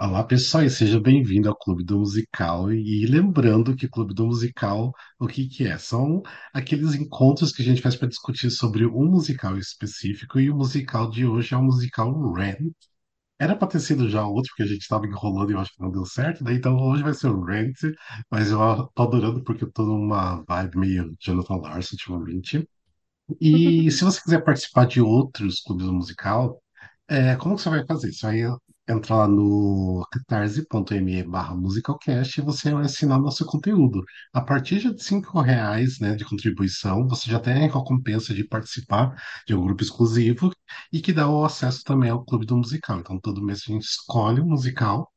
Olá, pessoal, e seja bem-vindo ao Clube do Musical. E lembrando que Clube do Musical, o que que é? São aqueles encontros que a gente faz para discutir sobre um musical específico, e o musical de hoje é o musical Rent. Era para ter sido já outro, porque a gente estava enrolando e eu acho que não deu certo, daí então hoje vai ser o Rent, mas eu tô adorando porque eu tô numa vibe meio Jonathan Larson ultimamente. E se você quiser participar de outros clubes do musical, é, como que você vai fazer? Você vai entrar lá no catarse.me barra musicalcast e você vai assinar nosso conteúdo. A partir de cinco reais, né, de contribuição, você já tem a recompensa de participar de um grupo exclusivo e que dá o acesso também ao clube do musical. Então, todo mês a gente escolhe um musical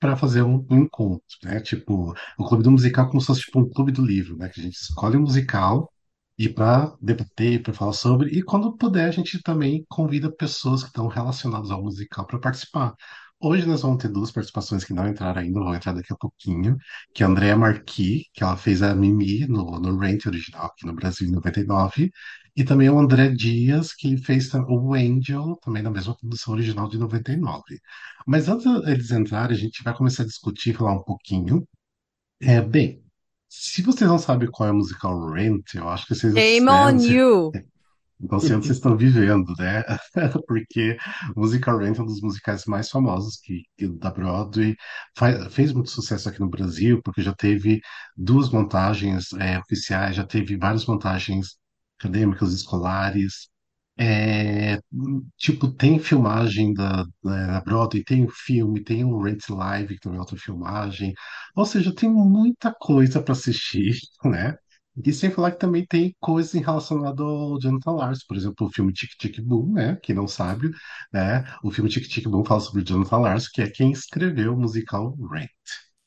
para fazer um, um encontro, né? Tipo, o clube do musical é como se fosse tipo um clube do livro, né? Que a gente escolhe um musical e para debater, para falar sobre, e quando puder, a gente também convida pessoas que estão relacionadas ao musical para participar. Hoje nós vamos ter duas participações que não entraram ainda, vão entrar daqui a pouquinho, que é a Andrea Marquis, que ela fez a Mimi no, no Rent original aqui no Brasil em 99, e nove, e também o André Dias, que fez o Angel, também na mesma produção original de 99. Mas antes deles entrarem, a gente vai começar a discutir, falar um pouquinho. É, bem, se vocês não sabem qual é o musical Rent, eu acho que vocês, né, on you! sei onde vocês estão vivendo, né? Porque o musical Rent é um dos musicais mais famosos que, que da Broadway Fa- fez muito sucesso aqui no Brasil, porque já teve duas montagens é, oficiais, já teve várias montagens acadêmicas, escolares. É, tipo, tem filmagem da, da Broadway, tem o filme, tem o Rent Live, que também é outra filmagem. Ou seja, tem muita coisa para assistir, né? E sem falar que também tem coisas em relacionado ao Jonathan Larson, por exemplo, o filme Tic Tic Boom, né? Quem não sabe, né? O filme Tic Tic Boom fala sobre o Jonathan Larson, que é quem escreveu o musical Rent.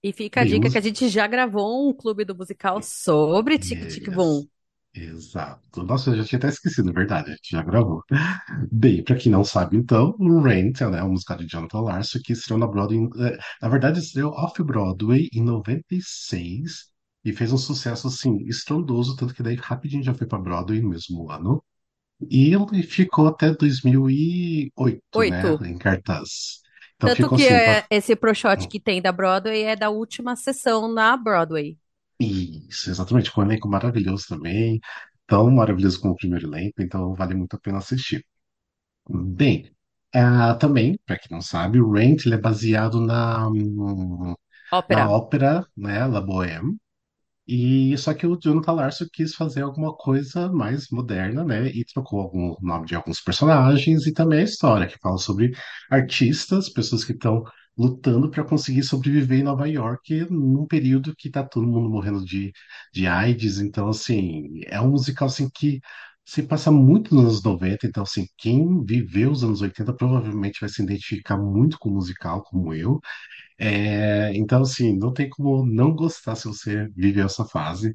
E fica a dica que a gente já gravou um clube do musical sobre Tic Tic Boom. Exato. Nossa, eu já tinha até esquecido, é verdade, a gente já gravou. Bem, para quem não sabe, então, o Rent, né, é um musical de Jonathan Larson que estreou na Broadway, eh, na verdade, estreou off-Broadway em 96 e fez um sucesso, assim, estrondoso, tanto que daí rapidinho já foi para Broadway no mesmo ano. E ele ficou até 2008, né, Oito. em cartaz. Então Tanto ficou que assim, é, esse pro shot que tem da Broadway é da última sessão na Broadway. Isso, exatamente, com um elenco maravilhoso também, tão maravilhoso como o primeiro elenco, então vale muito a pena assistir. Bem, ah, também, para quem não sabe, o Rent ele é baseado na, na Ópera. ópera, né, La Bohème, e só que o Jonathan Larson quis fazer alguma coisa mais moderna, né, e trocou algum nome de alguns personagens e também a história, que fala sobre artistas, pessoas que estão lutando para conseguir sobreviver em Nova York num período que tá todo mundo morrendo de, de AIDS, então assim, é um musical assim que se passa muito nos anos 90, então assim, quem viveu os anos 80 provavelmente vai se identificar muito com o musical, como eu, é, então, assim, não tem como não gostar se você viveu essa fase.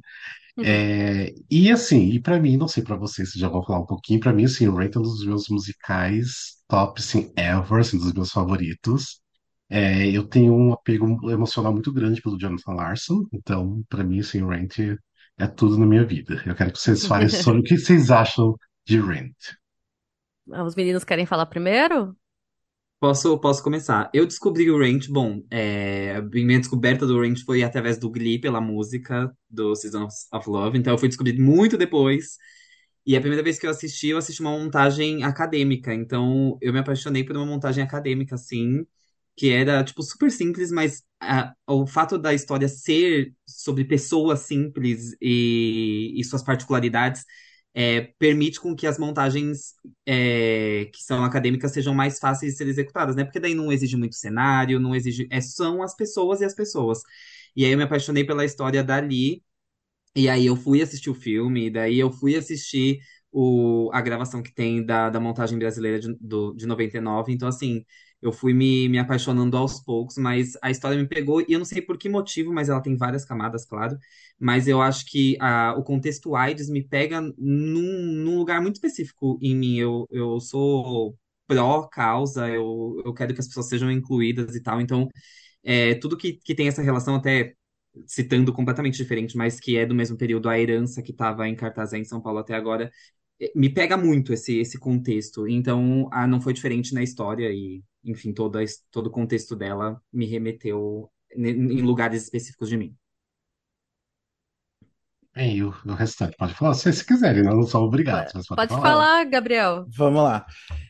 É, e assim, e pra mim, não sei pra vocês, se já vou falar um pouquinho, pra mim, assim, o Rent é um dos meus musicais top, assim, ever, assim, dos meus favoritos. É, eu tenho um apego emocional muito grande pelo Jonathan Larson, então, pra mim, assim, o Rent é tudo na minha vida. Eu quero que vocês falem sobre o que vocês acham de Rent. Os meninos querem falar primeiro? Posso, posso começar. Eu descobri o Range, bom, é, a minha descoberta do Range foi através do Glee, pela música do Seasons of Love, então eu fui descobrir muito depois. E a primeira vez que eu assisti, eu assisti uma montagem acadêmica, então eu me apaixonei por uma montagem acadêmica, assim, que era, tipo, super simples, mas o fato da história ser sobre pessoas simples e, e suas particularidades é, permite com que as montagens é, que são acadêmicas sejam mais fáceis de ser executadas, né? Porque daí não exige muito cenário, não exige. É, são as pessoas e as pessoas. E aí eu me apaixonei pela história dali, e aí eu fui assistir o filme, e daí eu fui assistir o, a gravação que tem da, da montagem brasileira de, do, de 99. Então, assim, eu fui me, me apaixonando aos poucos, mas a história me pegou, e eu não sei por que motivo, mas ela tem várias camadas, claro. Mas eu acho que a, o contexto AIDS me pega num, num lugar muito específico em mim. Eu, eu sou pró-causa, eu, eu quero que as pessoas sejam incluídas e tal. Então, é, tudo que, que tem essa relação, até citando completamente diferente, mas que é do mesmo período, a herança que estava em cartaz em São Paulo até agora, eh, me pega muito esse, esse contexto. Então, ah, não foi diferente na história e, enfim, toda, todo o contexto dela me remeteu em lugares específicos de mim. E o, o restante pode falar se, se quiserem, não, não são obrigados, mas pode Pode falar. falar, Gabriel. Vamos lá.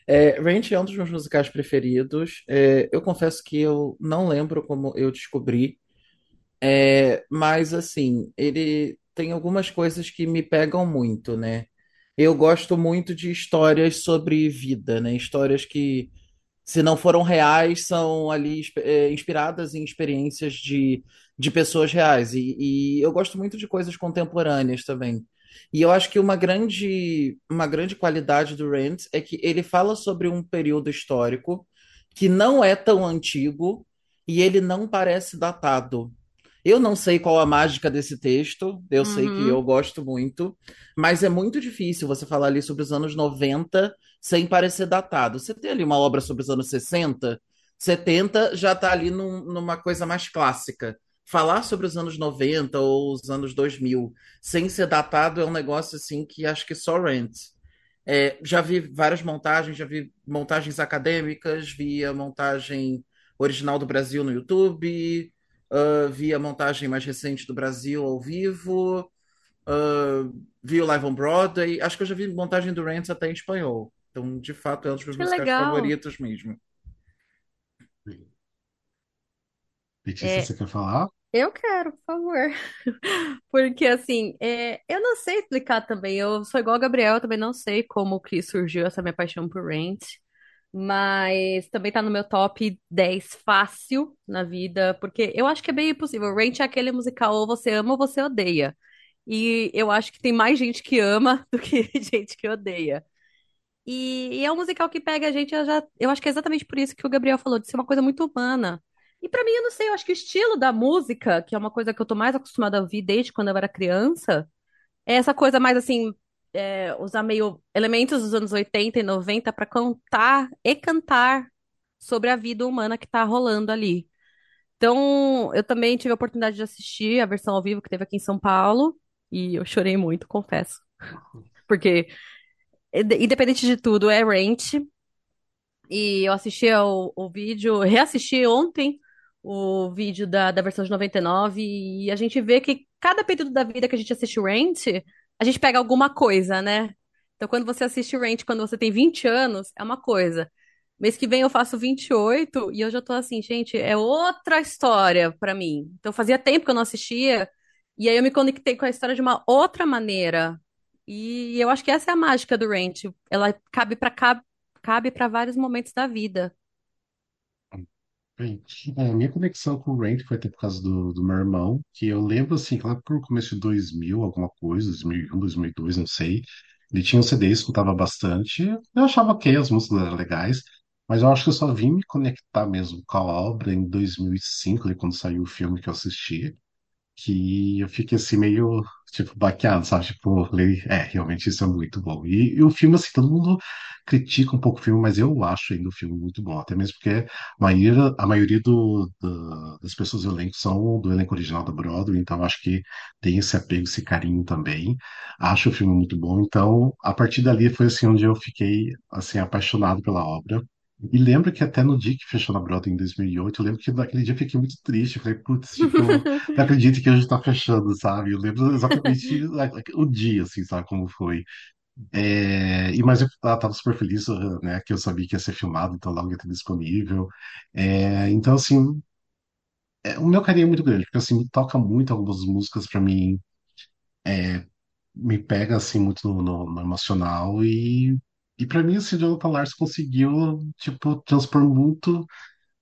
É, Ranch é um dos meus musicais preferidos. É, eu confesso que eu não lembro como eu descobri, é, mas assim, ele tem algumas coisas que me pegam muito, né? Eu gosto muito de histórias sobre vida, né? Histórias que se não foram reais, são ali é, inspiradas em experiências de, de pessoas reais. E, e eu gosto muito de coisas contemporâneas também. E eu acho que uma grande, uma grande qualidade do Rent é que ele fala sobre um período histórico que não é tão antigo e ele não parece datado. Eu não sei qual a mágica desse texto, eu sei que Uhum. eu gosto muito, mas é muito difícil você falar ali sobre os anos 90 sem parecer datado. Você tem ali uma obra sobre os anos 60, 70 já está ali num- numa coisa mais clássica. Falar sobre os anos 90 ou os anos 2000 sem ser datado é um negócio assim que acho que só Rent. É, já vi várias montagens, já vi montagens acadêmicas, vi a montagem original do Brasil no YouTube, ah, vi a montagem mais recente do Brasil ao vivo, ah, vi o Live on Broadway. Acho que eu já vi montagem do Rent até em espanhol. Então, de fato, é um dos meus Que musicais legal. favoritos mesmo. Letícia, É. você quer falar? Eu quero, por favor. Porque, assim, é, eu não sei explicar também. Eu sou igual a Gabriel, eu também não sei como que surgiu essa minha paixão por Rent. Mas também tá no meu top 10 fácil na vida. Porque eu acho que é bem impossível. Rent é aquele musical ou você ama ou você odeia. E eu acho que tem mais gente que ama do que gente que odeia. E, e é um musical que pega a gente, eu já, eu acho que é exatamente por isso que o Gabriel falou, de ser uma coisa muito humana. E pra mim, eu não sei, eu acho que o estilo da música, que é uma coisa que eu tô mais acostumada a ouvir desde quando eu era criança, é essa coisa mais assim, é, usar meio elementos dos anos 80 e 90 pra cantar e cantar sobre a vida humana que tá rolando ali. Então, eu também tive a oportunidade de assistir a versão ao vivo que teve aqui em São Paulo, e eu chorei muito, confesso. Porque Independente de tudo, é Rent. E eu assisti ao, o vídeo, reassisti ontem o vídeo da, da versão de 99 e a gente vê que cada período da vida que a gente assiste Rent, a gente pega alguma coisa, né? Então, quando você assiste Rent quando você tem 20 anos, é uma coisa. Mês que vem eu faço 28 e eu já tô assim, gente, é outra história pra mim. Então, fazia tempo que eu não assistia e aí eu me conectei com a história de uma outra maneira. E eu acho que essa é a mágica do Rent. Ela cabe para cabe para vários momentos da vida. Bem, é, a minha conexão com o Rank foi até por causa do, do meu irmão, que eu lembro assim, lá pro começo de 2000, alguma coisa, 2001, 2002, não sei. Ele tinha um CD, escutava bastante. Eu achava que as músicas eram legais, mas eu acho que eu só vim me conectar mesmo com a obra em 2005, ali, quando saiu o filme que eu assisti que eu fiquei assim meio, tipo, baqueado, sabe? Tipo, falei, é, realmente isso é muito bom. E, e o filme, assim, todo mundo critica um pouco o filme, mas eu acho ainda o filme muito bom, até mesmo porque a maioria, a maioria do, do- das pessoas do elenco são do elenco original da Broadway, então acho que tem esse apego, esse carinho também. Acho o filme muito bom, então a partir dali foi assim onde eu fiquei, assim, apaixonado pela obra. E lembro que até no dia que fechou na Broadway em 2008, eu lembro que naquele dia eu fiquei muito triste. Eu falei, putz, tipo, não acredito que hoje tá fechando, sabe? Eu lembro exatamente o dia, assim, sabe, como foi. É, e mas eu tava super feliz, né, que eu sabia que ia ser filmado, então logo ia ter disponível. É, então, assim, é, o meu carinho é muito grande, porque, assim, me toca muito algumas músicas pra mim, me pega, assim, muito no, no- no emocional e, e pra mim, assim, Jonathan Larson conseguiu, tipo, transpor muito,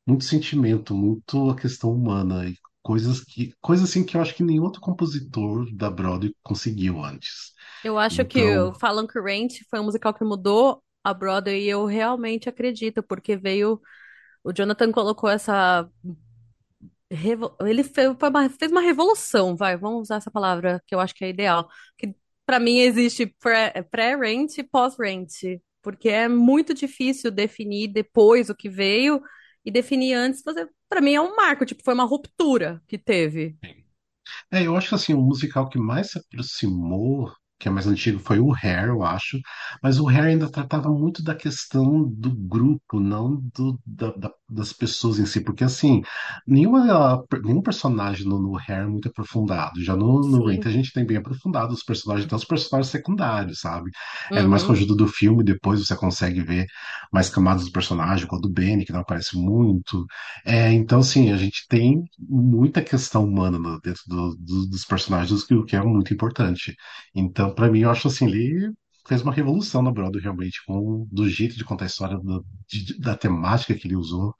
muito sentimento, muito a questão humana e coisas que, coisas assim que eu acho que nenhum outro compositor da Broadway conseguiu antes. Eu acho que Então, o Falam que Rent foi um musical que mudou a Broadway e eu realmente acredito, porque veio. O Jonathan colocou essa. Ele fez uma, fez uma revolução, vai, vamos usar essa palavra que eu acho que é ideal. Que para mim existe pré- pré-rent e pós-rent, porque é muito difícil definir depois o que veio e definir antes. Para mim é um marco, tipo, foi uma ruptura que teve. é, eu acho que assim, o musical que mais se aproximou, que é mais antigo, foi o Hair, eu acho. Mas o Hair ainda tratava muito da questão do grupo, não do, da, da- das pessoas em si. Porque, assim, nenhuma, nenhum personagem no, no Hair é muito aprofundado. Já no, no a gente tem bem aprofundado os personagens, até os personagens secundários, sabe? É mais com a Uhum. ajuda do filme, depois você consegue ver mais camadas do personagem, com a do Benny, que não aparece muito. É, então, assim, a gente tem muita questão humana dentro do- do- dos personagens, o que é muito importante. Então, pra mim, eu acho assim, ele fez uma revolução na Broadway, realmente, com do jeito de contar a história, do- de- da temática que ele usou.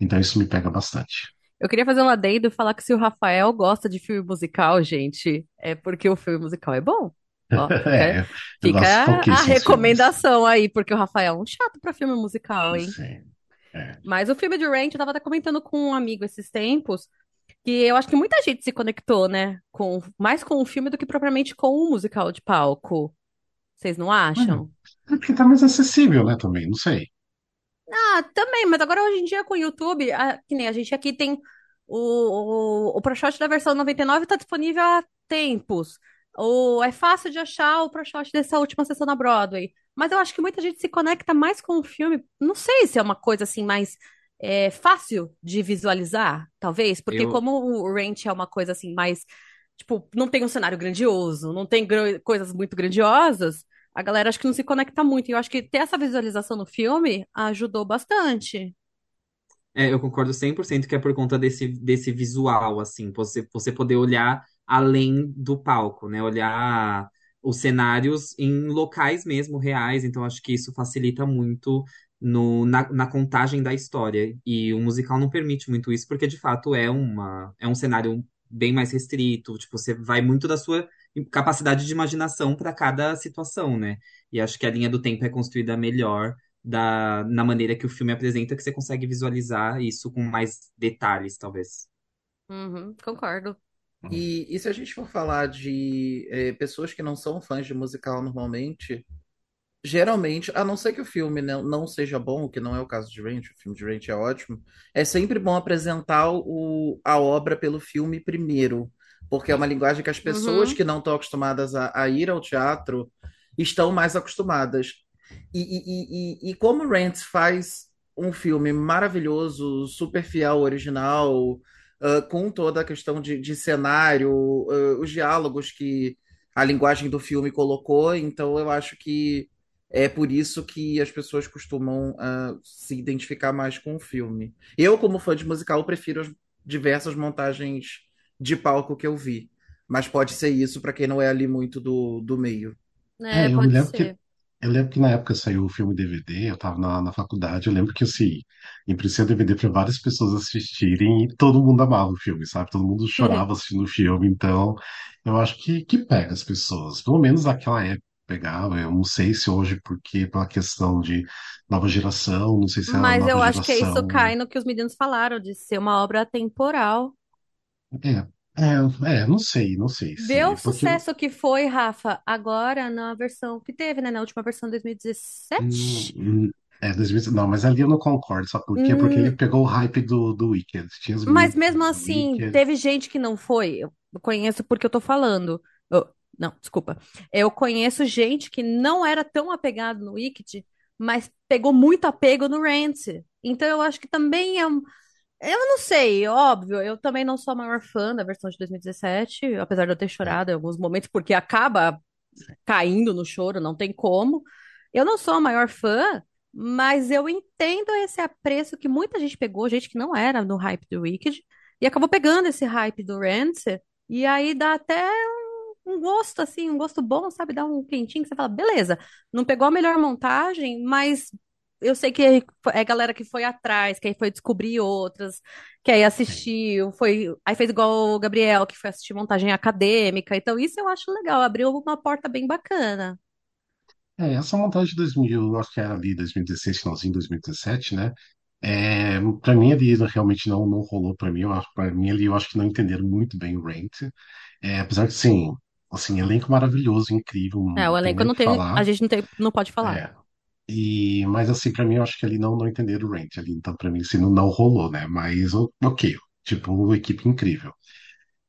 Então, isso me pega bastante. Eu queria fazer um adendo e falar que se o Rafael gosta de filme musical, gente, é porque o filme musical é bom. Ó, fica, É, fica a pouquíssimos filmes. recomendação aí, porque o Rafael é um chato pra filme musical, hein? Sim, é. Mas o filme de Ranch, eu tava até comentando com um amigo esses tempos, que eu acho que muita gente se conectou, né? Com, mais com o filme do que propriamente com o musical de palco. Vocês não acham? é porque tá mais acessível, né, também, não sei. Ah, também, mas agora hoje em dia com o YouTube, ah, que nem a gente aqui tem o, o, o ProShot da versão 99 tá disponível há tempos. O, é fácil de achar o ProShot dessa última sessão na Broadway. Mas eu acho que muita gente se conecta mais com o filme. Não sei se é uma coisa assim mais é, fácil de visualizar, talvez, porque Eu, como o Ranch é uma coisa assim mais, tipo, não tem um cenário grandioso, não tem coisas muito grandiosas, a galera acho que não se conecta muito. E eu acho que ter essa visualização no filme ajudou bastante. é, eu concordo 100% que é por conta desse, desse visual, assim, você, você poder olhar além do palco, né? Olhar os cenários em locais mesmo reais, então acho que isso facilita muito no, na, na contagem da história. E o musical não permite muito isso, porque de fato é uma, é um cenário bem mais restrito, tipo, você vai muito da sua capacidade de imaginação para cada situação, né? E acho que a linha do tempo é construída melhor da, na maneira que o filme apresenta, que você consegue visualizar isso com mais detalhes, talvez. Uhum, concordo. E, e se a gente for falar de eh, pessoas que não são fãs de musical normalmente, geralmente, a não ser que o filme não, não seja bom, o que não é o caso de Rent, o filme de Rent é ótimo, é sempre bom apresentar o, a obra pelo filme primeiro, porque é uma linguagem que as pessoas Uhum. que não estão acostumadas a, a ir ao teatro estão mais acostumadas. E, e, e, e como Rent faz um filme maravilhoso, super fiel original, ah, com toda a questão de, de cenário, ah, os diálogos que a linguagem do filme colocou, então eu acho que é por isso que as pessoas costumam ah, se identificar mais com o filme. Eu, como fã de musical, prefiro as diversas montagens de palco que eu vi, mas pode ser isso para quem não é ali muito do, do meio. É, É, eu pode lembro que ser. eu lembro que na época saiu o filme DVD, eu tava na, na faculdade, eu lembro que assim, impressei o DVD para várias pessoas assistirem e todo mundo amava o filme, sabe? Todo mundo chorava assistindo o filme, então eu acho que, que pega as pessoas, pelo menos naquela época pegava, eu não sei se hoje, porque pela questão de nova geração, não sei se é Mas eu acho que isso geração. cai no que os meninos falaram, de ser uma obra atemporal. É, é, é, não sei, não sei Vê o se, porque sucesso que foi, Rafa, agora na versão que teve, né? Na última versão de Hum, 2017. hum, É, 2019, não, mas ali eu não concordo, sabe por quê? Porque ele Hum, pegou o hype do, do Wicked. Tinha os mas mesmo assim, Wicked. teve gente que não foi. Eu conheço porque eu tô falando. Eu- não, desculpa. Eu conheço gente que não era tão apegado no Wicked, mas pegou muito apego no Rent. Então eu acho que também é um. Eu não sei, óbvio, eu também não sou a maior fã da versão de 2017, apesar de eu ter chorado em alguns momentos, porque acaba caindo no choro, não tem como. Eu não sou a maior fã, mas eu entendo esse apreço que muita gente pegou, gente que não era no hype do Wicked, e acabou pegando esse hype do Rent, e aí dá até um, um gosto, assim, um gosto bom, sabe? Dá um quentinho que você fala, beleza, não pegou a melhor montagem, mas eu sei que é galera que foi atrás, que aí foi descobrir outras, que aí é. assistiu, foi, aí fez igual o Gabriel, que foi assistir montagem acadêmica. Então, isso eu acho legal, abriu uma porta bem bacana. É, essa montagem de 2000, eu acho que era ali 2016, finalzinho de 2017, né? É, para mim ali realmente não, não rolou para mim. Para mim ali eu acho que não entenderam muito bem o Rent. É, apesar que sim, assim, elenco maravilhoso, incrível, É, o elenco não tem, a gente não tem, não pode falar. É, e, mas assim, para mim eu acho que ali não, não entenderam o Rent ali. Então para mim assim, não, não rolou, né? Mas ok, tipo, uma equipe incrível.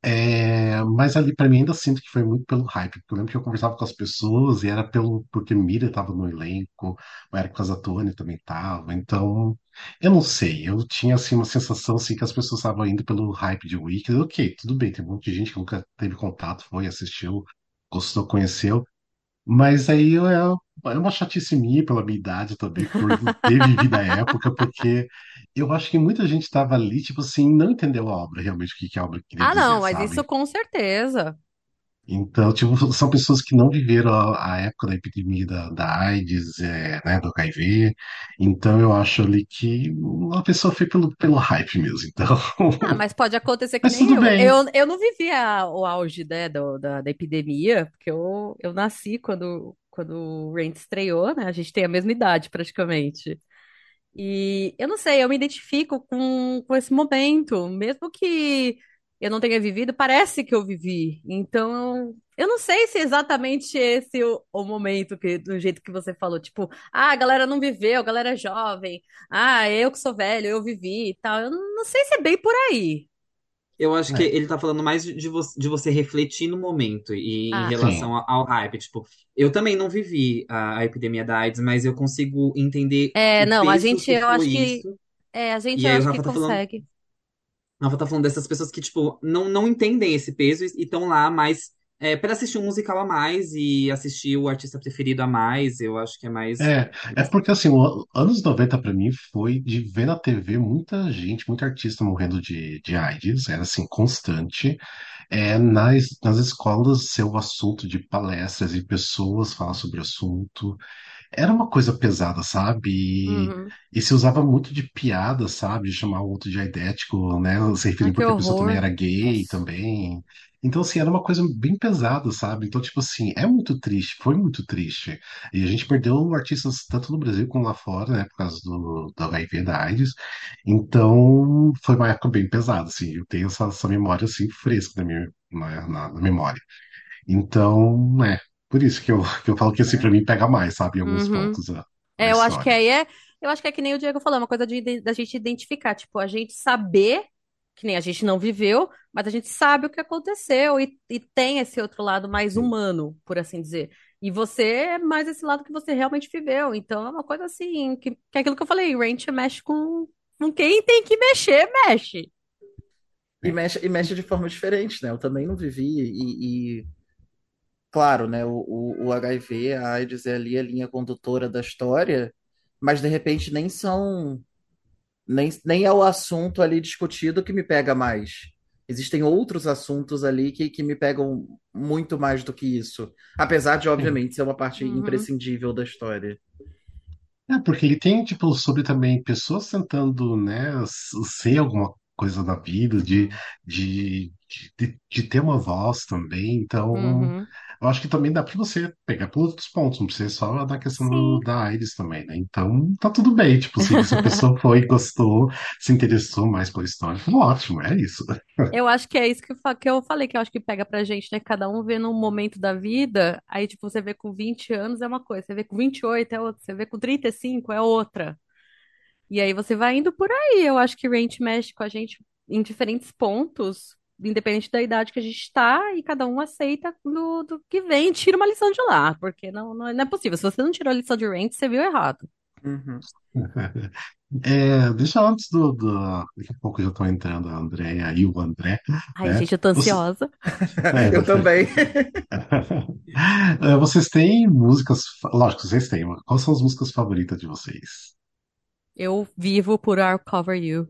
É, mas ali pra mim ainda sinto que foi muito pelo hype, porque eu lembro que eu conversava com as pessoas e era pelo porque Mira estava no elenco, o Eric Casatoni também estava, então eu não sei, eu tinha assim uma sensação assim que as pessoas estavam indo pelo hype de Wicked, ok, tudo bem, tem um monte de gente que nunca teve contato, foi, assistiu, gostou, conheceu, mas aí eu- é, é uma chatice minha pela minha idade também, por ter vivido a época, porque eu acho que muita gente estava ali, tipo assim, não entendeu a obra, realmente, o que que a obra queria Ah, não, dizer, mas isso sabe? com certeza. Então, tipo, são pessoas que não viveram a, a época da epidemia da, da AIDS, é, né, do HIV. Então, eu acho ali que a pessoa foi pelo, pelo hype mesmo. Então, Ah, mas pode acontecer que mas nem tudo eu. bem. Eu, eu não vivi a- o auge, né, do- da, da epidemia, porque eu, eu nasci quando, quando o Rent estreou, né? A gente tem a mesma idade praticamente. E eu não sei, eu me identifico com, com esse momento, mesmo que eu não tenha vivido, parece que eu vivi. Então, eu não sei se é exatamente esse o, o momento que, do jeito que você falou, tipo, ah, a galera não viveu, a galera é jovem, ah, eu que sou velho, eu vivi e tal. Eu não sei se é bem por aí. Eu acho que É, ele tá falando mais de, vo- de você refletir no momento e em Ah, sim. relação ao, ao hype. Tipo, eu também não vivi a, a epidemia da AIDS, mas eu consigo entender é, o não, a gente, que eu acho que, isso. é, a gente, E eu acho que tá falando, Rafa tá falando dessas pessoas que, tipo, não, não entendem esse peso e estão lá mais é, para assistir um musical a mais e assistir o artista preferido a mais. Eu acho que é mais. É, é porque assim, anos 90 pra mim foi de ver na TV muita gente, muito artista morrendo de, de AIDS, era assim, constante. É, nas, nas escolas ser o assunto de palestras e pessoas falar sobre o assunto. Era uma coisa pesada, sabe? E, Uhum. e se usava muito de piada, sabe? De chamar o outro de aidético, né? Se referindo que porque a pessoa também era gay Nossa. também. Então, assim, era uma coisa bem pesada, sabe? Então, tipo assim, é muito triste, foi muito triste. E a gente perdeu artistas tanto no Brasil como lá fora, né? Por causa do, do HIV, da AIDS. Então, foi uma época bem pesada, assim. Eu tenho essa, essa memória, assim, fresca na minha, na, na- na memória. Então, é. Por isso que eu, que eu falo que, assim, pra mim pega mais, sabe? Em alguns Uhum. pontos a, a É, eu acho que aí é, eu acho que é que nem o Diego falou, é uma coisa de, da gente identificar, tipo, a gente saber, que nem a gente não viveu, mas a gente sabe o que aconteceu e, e tem esse outro lado mais humano, por assim dizer. E você é mais esse lado que você realmente viveu. Então é uma coisa assim, que, que é aquilo que eu falei, Ranch mexe com, com quem tem que mexer, mexe. E mexe, e mexe de forma diferente, né? Eu também não vivi e, e, claro, né? O, o, o HIV, a AIDS é ali a linha condutora da história, mas de repente nem são, nem, nem é o assunto ali discutido que me pega mais. Existem outros assuntos ali que, que me pegam muito mais do que isso. Apesar de, obviamente, ser uma parte Uhum, imprescindível da história. É, porque ele tem, tipo, sobre também pessoas tentando, né, ser alguma coisa na vida, de, de, de, de ter uma voz também. Então, uhum. Eu acho que também dá pra você pegar por outros pontos, não precisa só da questão do- da AIDS também, né? Então, tá tudo bem, tipo se a pessoa foi, gostou, se interessou mais pela história, ótimo, é isso. Eu acho que é isso que eu, fa- que eu falei, que eu acho que pega pra gente, né? Cada um vê num momento da vida, aí, tipo, você vê com 20 anos é uma coisa, você vê com 28 é outra, você vê com 35 é outra. E aí você vai indo por aí. Eu acho que Range mexe com a gente em diferentes pontos, independente da idade que a gente tá, e cada um aceita do, do que vem e tira uma lição de lá, porque não, não, é não é possível. Se você não tirou a lição de Range, você viu errado. Uhum. É, deixa antes do, do. Daqui a pouco eu já tô entrando, a Andréia e o André, Ai, né? gente, eu tô Você, ansiosa. é, Eu também. Eh, Vocês têm músicas. Lógico, vocês têm. mas Quais são as músicas favoritas de vocês? Eu vivo por I'll Cover You.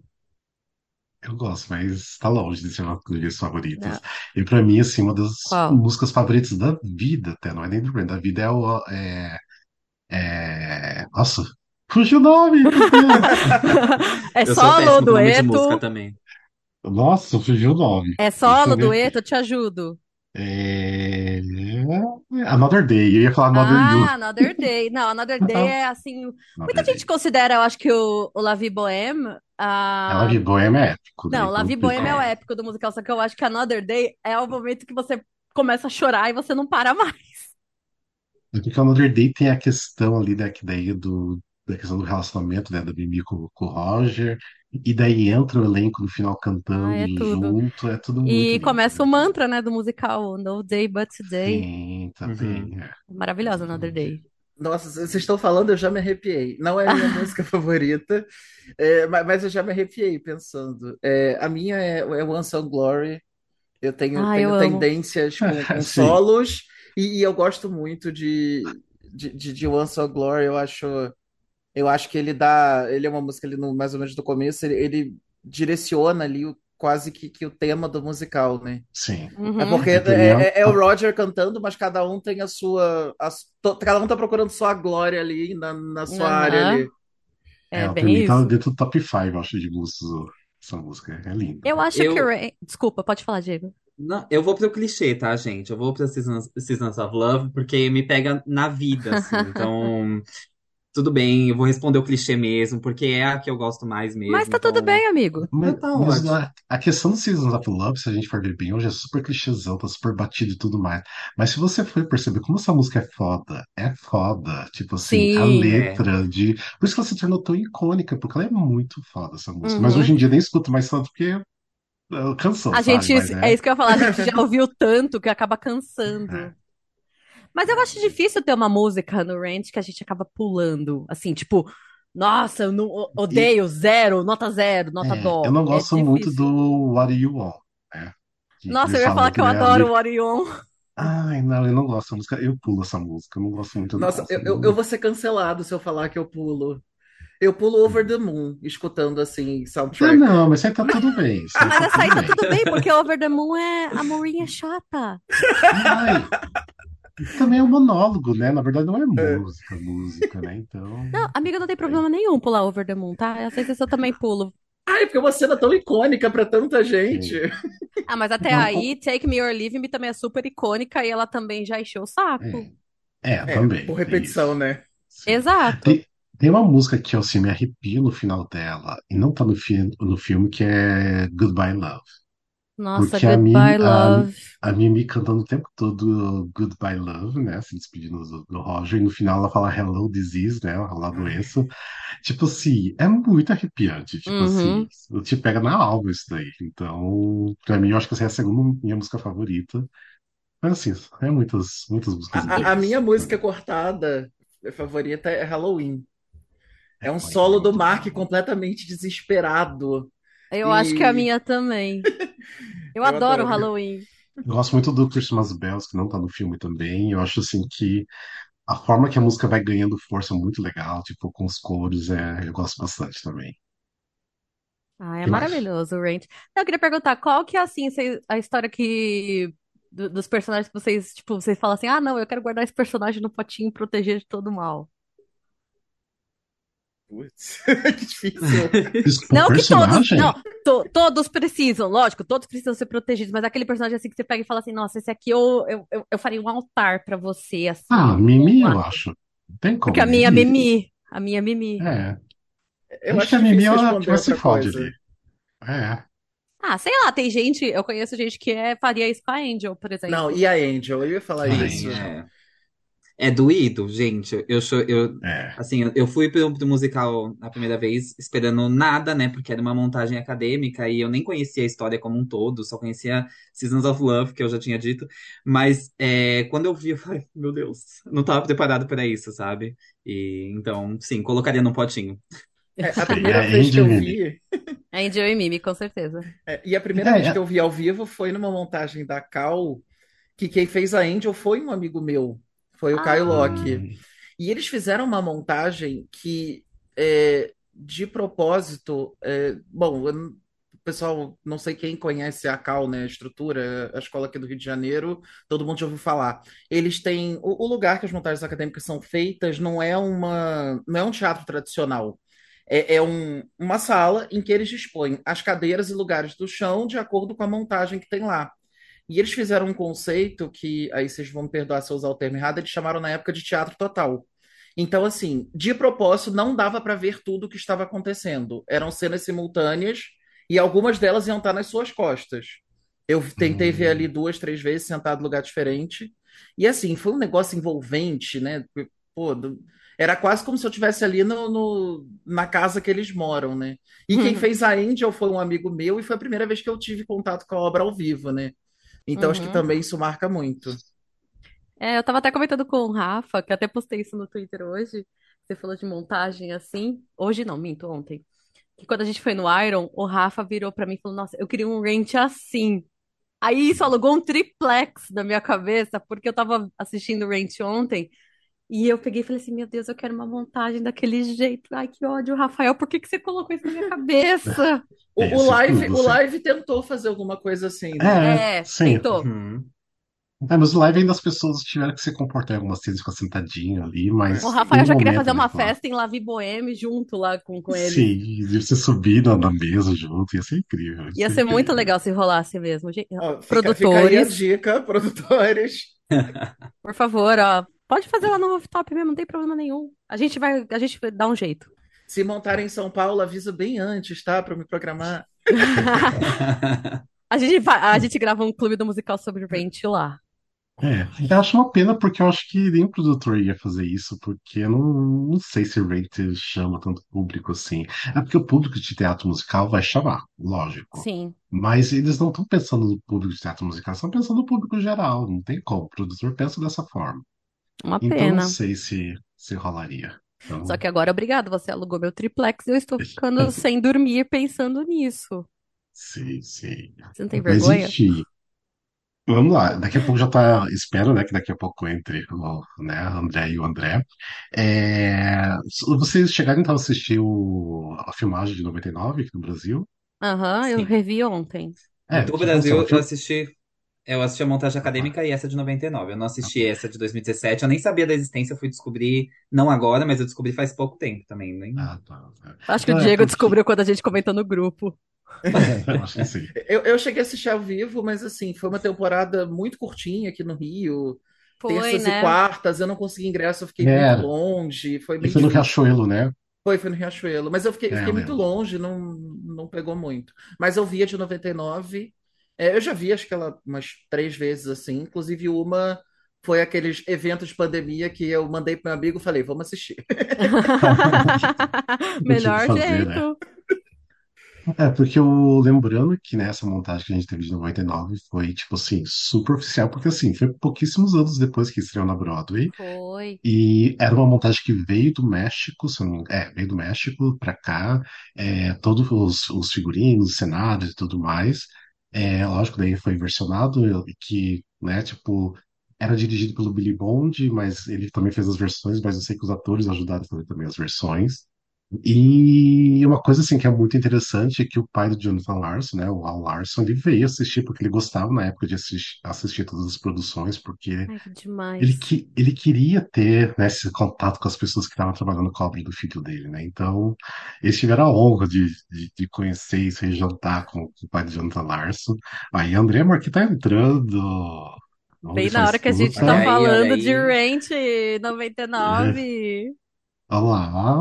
Eu gosto, mas tá longe de ser uma das minhas favoritas. Não, E pra mim, assim, uma das qual? músicas favoritas da vida, até, não é nem do Brand, da vida é o. É, é... Nossa, fugiu o nome, meu Deus! É Eu sou solo, péssimo com nome de música dueto. também. Nossa, fugiu o nome. É Deixa solo, eu ver dueto, eu te ajudo. É... Another Day, eu ia falar Another You. Ah, Another Day. Não, Another Day é assim. Muita Another gente Day. considera, eu acho que o, o La Vie Bohème. Ah, de Bohème é épico, Não, Vie bem. Bohème é o épico do musical, só que eu acho que Another Day é o momento que você começa a chorar e você não para mais. Porque o Another Day tem a questão ali, né, que daí do, da questão do relacionamento, né, da Mimi com, com o Roger. E daí entra o elenco no final Ah, cantando é tudo. junto, é tudo muito E lindo, começa o muito lindo. mantra, né, do musical No Day But Today. Sim, Uhum. também, é, Maravilhosa, Another. Day. Nossa, vocês estão falando, eu já me arrepiei. Não é a minha música favorita, é, ma- mas eu já me arrepiei pensando. É, a minha é, é One Song Glory. Eu tenho, Ah, eu tenho amo. tendências com, com solos e, e eu gosto muito de, de, de, de One Song Glory. Eu acho, eu acho que ele dá. Ele é uma música ali no, mais ou menos do começo, ele, ele direciona ali o- quase que, que o tema do musical, né? sim. É Uhum. porque é, também a, é- é o a- Roger cantando, mas cada um tem a sua. a cada um tá procurando sua glória ali na, na sua área Aham. ali. É é, pra bem mim tá isso. dentro do top 5, eu acho, de gostos essa música. É linda. Eu acho que Eu, Rain... Desculpa, pode falar, Diego. não, eu vou pro clichê, tá, gente? Eu vou pra Seasons, Seasons of Love porque me pega na vida, assim. Então, tudo bem, eu vou responder o clichê mesmo, porque é a que eu gosto mais Mas mesmo. tá tudo Então, bem, amigo. Mas, então tá mas ótimo. a, a questão do Seasons of Love, se a gente for ver bem hoje, é super clichêzão, tá super batido e tudo mais. Mas se você for perceber como essa música é foda, é foda. Tipo assim, a Sim. É. letra de. Por isso que ela se tornou tão icônica, porque ela é muito foda, essa música. Mas Uhum. hoje em dia nem escuto mais tanto porque é, cansou, A sabe? gente, Mas é é. isso que eu ia falar, a gente já ouviu tanto que acaba cansando. é. Mas eu acho difícil ter uma música no Ranch que a gente acaba pulando. Assim, tipo, nossa, eu não, E odeio, zero, nota zero, nota é, eu dó. não É gosto muito difícil. do What Do You Want, né? Que, Nossa, eu ia falar que eu né, adoro o Orion. Ai, não, eu não gosto dessa música. Eu pulo essa música, eu não gosto muito, não. Nossa, eu, eu, eu não- vou ser cancelado se eu falar que eu pulo. Eu pulo Over the Moon, escutando assim, Ah, soundtrack. não, mas isso aí tá tudo bem. Isso aí Mas tá essa aí tudo tá bem. tudo bem, porque Over the Moon é. A Mourinha é chata. Ai, também é um monólogo, né? Na verdade, não é É. música, música, né? Então. Não, amiga, não tem é. problema nenhum pular Over the Moon, tá? Às vezes eu também pulo. Ai, porque é uma cena tão icônica pra tanta gente. Ah, mas até Não, aí, Take Me or Leave Me também é super icônica e ela também já encheu o saco. é, é, É, também. por repetição, né? Sim. Exato. Tem, tem uma música que eu assim, me arrepio no final dela, e não tá no, fi no filme, que é Goodbye Love. Nossa, Porque a Mimi, Goodbye a, Love. a Mimi cantando o tempo todo Goodbye Love, né? Se despedindo do, do Roger, e no final ela fala Hello Disease, né? Olá doença. Tipo assim, é muito arrepiante. Tipo Uhum. assim, te pega na alma isso daí. Então, pra mim, eu acho que essa é a segunda minha música favorita. Mas assim, é muitas, muitas músicas A, a- minha música cortada favorita é Halloween. É É um solo do Mark completamente desesperado. Eu acho que a E minha também. Eu eu adoro adoro. Halloween. Eu gosto muito do Christmas Bells, que não tá no filme também. Eu acho assim que a forma que a música vai ganhando força é muito legal, tipo, com os coros, é, eu gosto bastante também. Ah, é que mais? maravilhoso o Ranch. Não, eu queria perguntar, qual que é assim, a história que do- dos personagens que vocês, tipo, vocês falam assim, ah, não, eu quero guardar esse personagem no potinho e proteger de todo mal. Putz, que difícil. Não que todos, não, to- todos precisam, lógico, todos precisam ser protegidos, mas aquele personagem assim que você pega e fala assim, nossa, esse aqui eu, eu, eu, eu faria um altar pra você, assim, Ah, Mimi, eu acho. Não tem porque como, a minha Mimi. A minha Mimi. É. Eu Acho que a Mimi ela vai se outra fode coisa. ali. É. Ah, sei lá, tem gente, eu conheço gente que é, faria isso com a Angel, por exemplo. Não, e a Angel? Eu ia falar Ai, isso. É, é doído, gente. Eu, eu, É. assim, eu- fui pro, pro musical a primeira vez esperando nada, né? Porque era uma montagem acadêmica e eu nem conhecia a história como um todo, só conhecia Seasons of Love, que eu já tinha dito. Mas é, quando eu vi, eu falei, meu Deus, não tava preparado para isso, sabe? E então, sim, colocaria num potinho. É, a primeira é vez que eu vi, Angel e Mimi, com certeza. é, e a primeira É, vez é. que eu vi ao vivo foi numa montagem da Cal, que quem fez a Angel foi um amigo meu, foi o Caio Ah, Locke. Hum, E eles fizeram uma montagem que, é, de propósito, é, bom, eu pessoal, não sei quem conhece a Cal, né, a estrutura, a escola aqui do Rio de Janeiro, todo mundo já ouviu falar. Eles têm, o, o lugar que as montagens acadêmicas são feitas não é uma, não é um teatro tradicional. É, é um- uma sala em que eles dispõem as cadeiras e lugares do chão de acordo com a montagem que tem lá. E eles fizeram um conceito que, aí vocês vão me perdoar se eu usar o termo errado, eles chamaram na época de teatro total. Então, assim, de propósito, não dava para ver tudo o que estava acontecendo. Eram cenas simultâneas e algumas delas iam estar nas suas costas. Eu tentei ver ali hum. duas, três vezes, sentado em lugar diferente. E assim, foi um negócio envolvente, né? pô, era quase como se eu estivesse ali no, no- na casa que eles moram, né? E quem Uhum. fez a Angel foi um amigo meu e foi a primeira vez que eu tive contato com a obra ao vivo, né? Então acho que Uhum. também isso marca muito. É, eu tava até comentando com o Rafa, que até postei isso no Twitter hoje. Você falou de montagem assim. Hoje não, minto, ontem. Que quando a gente foi no Iron, o Rafa virou pra mim e falou: Nossa, eu queria um rent assim. Aí isso alugou um triplex na minha cabeça, porque eu tava assistindo o rent ontem. E eu peguei e falei assim: Meu Deus, eu quero uma montagem daquele jeito. Ai, que ódio, Rafael, por que que você colocou isso na minha cabeça? O, É, o isso Live, tudo, o. Live tentou fazer alguma coisa assim, né? É, É, sim. tentou. Uhum. É, mas o live ainda as pessoas tiveram que se comportar em algumas vezes, ficar sentadinho ali, mas O Rafael um já queria fazer uma claro. festa em La Vie Boheme junto lá com, com eles. Sim, de você subir na, na mesa junto, ia ser incrível. Ia Ia ser ser muito incrível. legal se rolasse mesmo. Ó, fica, fica aí a Produtores, dica, produtores. por favor, ó, pode fazer lá no rooftop mesmo, não tem problema nenhum. A gente vai, a gente vai dar um jeito. Se montarem em São Paulo, avisa bem antes, tá? Pra eu me programar. A gente a gente grava um clube do musical sobre Rent lá. É, eu acho uma pena porque eu acho que nem o produtor ia fazer isso, porque eu não, não sei se o Rated chama tanto público assim. É porque o público de teatro musical vai chamar, lógico. Sim. Mas eles não estão pensando no público de teatro musical, estão pensando no público geral, não tem como. O produtor pensa dessa forma. Uma Então não pena. sei se, se rolaria. Então, Só que agora, obrigado, você alugou meu triplex e eu estou ficando sem dormir pensando nisso. sim, sim. Você não tem Mas vergonha? enfim, vamos lá. Daqui a pouco já tá. Espero, né, que daqui a pouco entre o, né, a André e o André. É, vocês chegaram então a assistir o- a filmagem de 99 aqui no Brasil? Aham, eu Sim. revi ontem. É, Do que Brasil, funciona. eu assisti. Eu assisti a montagem acadêmica e essa de 99. Eu não assisti essa de 2017. Eu nem sabia da existência, eu fui descobrir, não agora, mas eu descobri faz pouco tempo também. Nem... Ah, tá. Acho que o é Diego porque- descobriu quando a gente comentou no grupo. É, eu acho que sim. Eu, eu cheguei a assistir ao vivo, mas assim, foi uma temporada muito curtinha aqui no Rio. Foi, Terças né? e quartas, eu não consegui ingresso, eu fiquei É. muito longe. Foi E bem foi no. Riachuelo, né? Foi, foi no Riachuelo. Mas eu fiquei, É, fiquei muito longe, não, não pegou muito. Mas eu via de 99. É, eu já vi, acho que ela umas três vezes assim. Inclusive, uma foi aqueles eventos de pandemia que eu mandei pro meu amigo e falei, vamos assistir. Melhor fazer, né? jeito. É, porque eu lembrando que nessa montagem que a gente teve de 99 foi, tipo assim, super oficial, porque assim, foi pouquíssimos anos depois que estreou na Broadway. Foi. E era uma montagem que veio do México, se não- é, veio do México pra cá, é, todos os, os figurinos, os cenários e tudo mais. É, lógico, daí foi versionado, que, né, tipo, era dirigido pelo Billy Bond, mas ele também fez as versões, mas eu sei que os atores ajudaram também as versões. E uma coisa assim que é muito interessante é que o pai do Jonathan Larson, né, o Al Larson, ele veio assistir porque ele gostava na época de assistir, assistir todas as produções, porque Ai, que demais. ele, que, ele queria ter, né, esse contato com as pessoas que estavam trabalhando com a obra do filho dele, né? Então, eles tiveram a honra de, de, de conhecer e se jantar com, com o pai de Jonathan Larson. Aí, André Marque tá entrando. Vamos Bem na hora que a gente tá aí, falando olha de aí. Rent 99. Olá,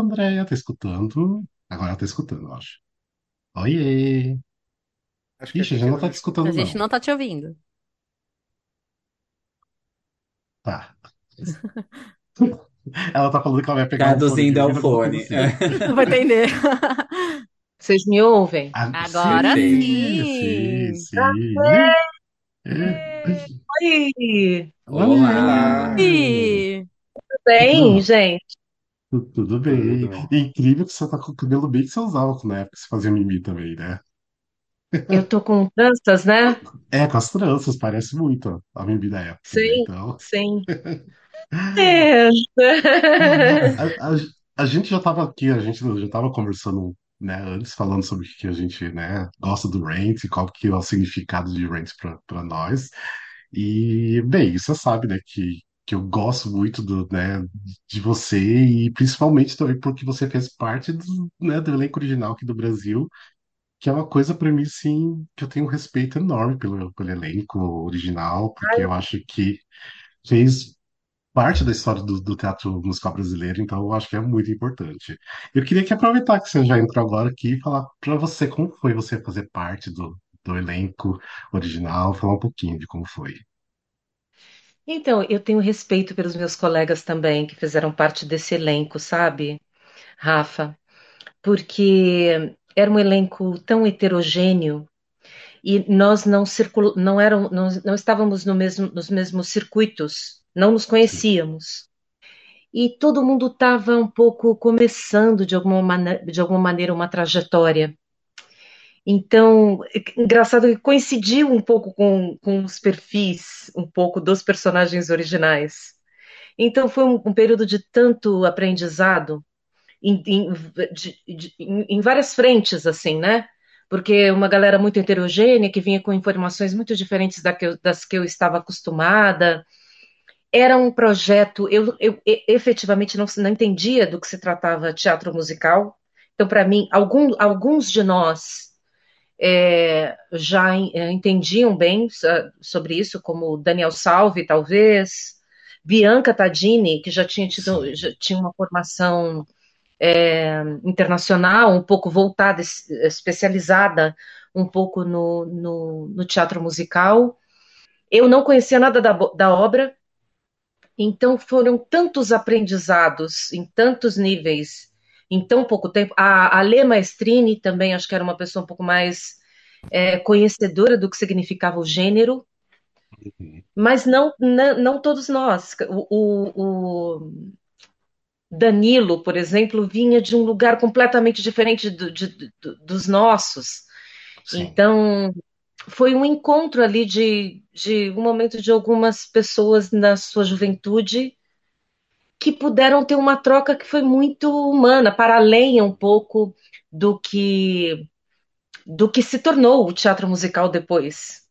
Andréia, tá escutando? Agora ela tá escutando, eu acho. Oiê! Acho que Ixi, achei já que não era tá te escutando, A gente não tá te ouvindo. Tá. Ela tá falando que ela vai pegar um Traduzindo ao fone. fone. de ouvido, alguma coisa assim. Não vai entender. Vocês me ouvem? Ah, Agora sim, sim. sim, sim. É. Oi, Olá. Ih, tudo bem, gente? Tu- Tudo bem. Tudo. E incrível que você tá com o cabelo bem que você usava na época que você fazia mimi também, né? Eu tô com tranças, né? É, com as tranças, parece muito a mimi da época, né? Sim, Então, sim. É. a, a- a gente já tava aqui, a gente já tava conversando, né, antes, falando sobre o que a gente, né, gosta do Rent, qual que é o significado de Rent pra pra nós. E, bem, você sabe, né, que, que eu gosto muito do, né, de você e principalmente também porque você fez parte do, né, do elenco original aqui do Brasil, que é uma coisa para mim, sim, que eu tenho um respeito enorme pelo, pelo elenco original, porque eu acho que fez parte da história do, do teatro musical brasileiro, então eu acho que é muito importante. Eu queria que aproveitar que você já entrou agora aqui e falar para você como foi você fazer parte do, do elenco original, falar um pouquinho de como foi. Então, eu tenho respeito pelos meus colegas também que fizeram parte desse elenco, sabe, Rafa? Porque era um elenco tão heterogêneo e nós não circul... não eram, não, não estávamos no mesmo, nos mesmos circuitos, não nos conhecíamos. E todo mundo estava um pouco começando de alguma, mane... de alguma maneira uma trajetória. Então, engraçado que coincidiu um pouco com, com os perfis, um pouco dos personagens originais. Então, foi um, um período de tanto aprendizado em, em, de- de- em- várias frentes, assim, né? Porque uma galera muito heterogênea, que vinha com informações muito diferentes da que eu- das que eu estava acostumada. Era um projeto, eu, eu efetivamente não, não entendia do que se tratava teatro musical. Então, para mim, algum, alguns de nós é, já é, entendiam bem sobre isso, como Daniel Salvi, talvez, Bianca Tadini, que já tinha tido, já tinha uma formação é, internacional, um pouco voltada, especializada um pouco no, no, no teatro musical. Eu não conhecia nada da, da obra, então foram tantos aprendizados em tantos níveis em tão pouco tempo. A, a Lê Maestrini também acho que era uma pessoa um pouco mais é, conhecedora do que significava o gênero, Uhum. mas não, não, não todos nós. O, o, o, Danilo, por exemplo, vinha de um lugar completamente diferente do, de, do, dos nossos. Sim. Então, foi um encontro ali de, de um momento de algumas pessoas na sua juventude que puderam ter uma troca que foi muito humana, para além um pouco do que do que se tornou o teatro musical depois.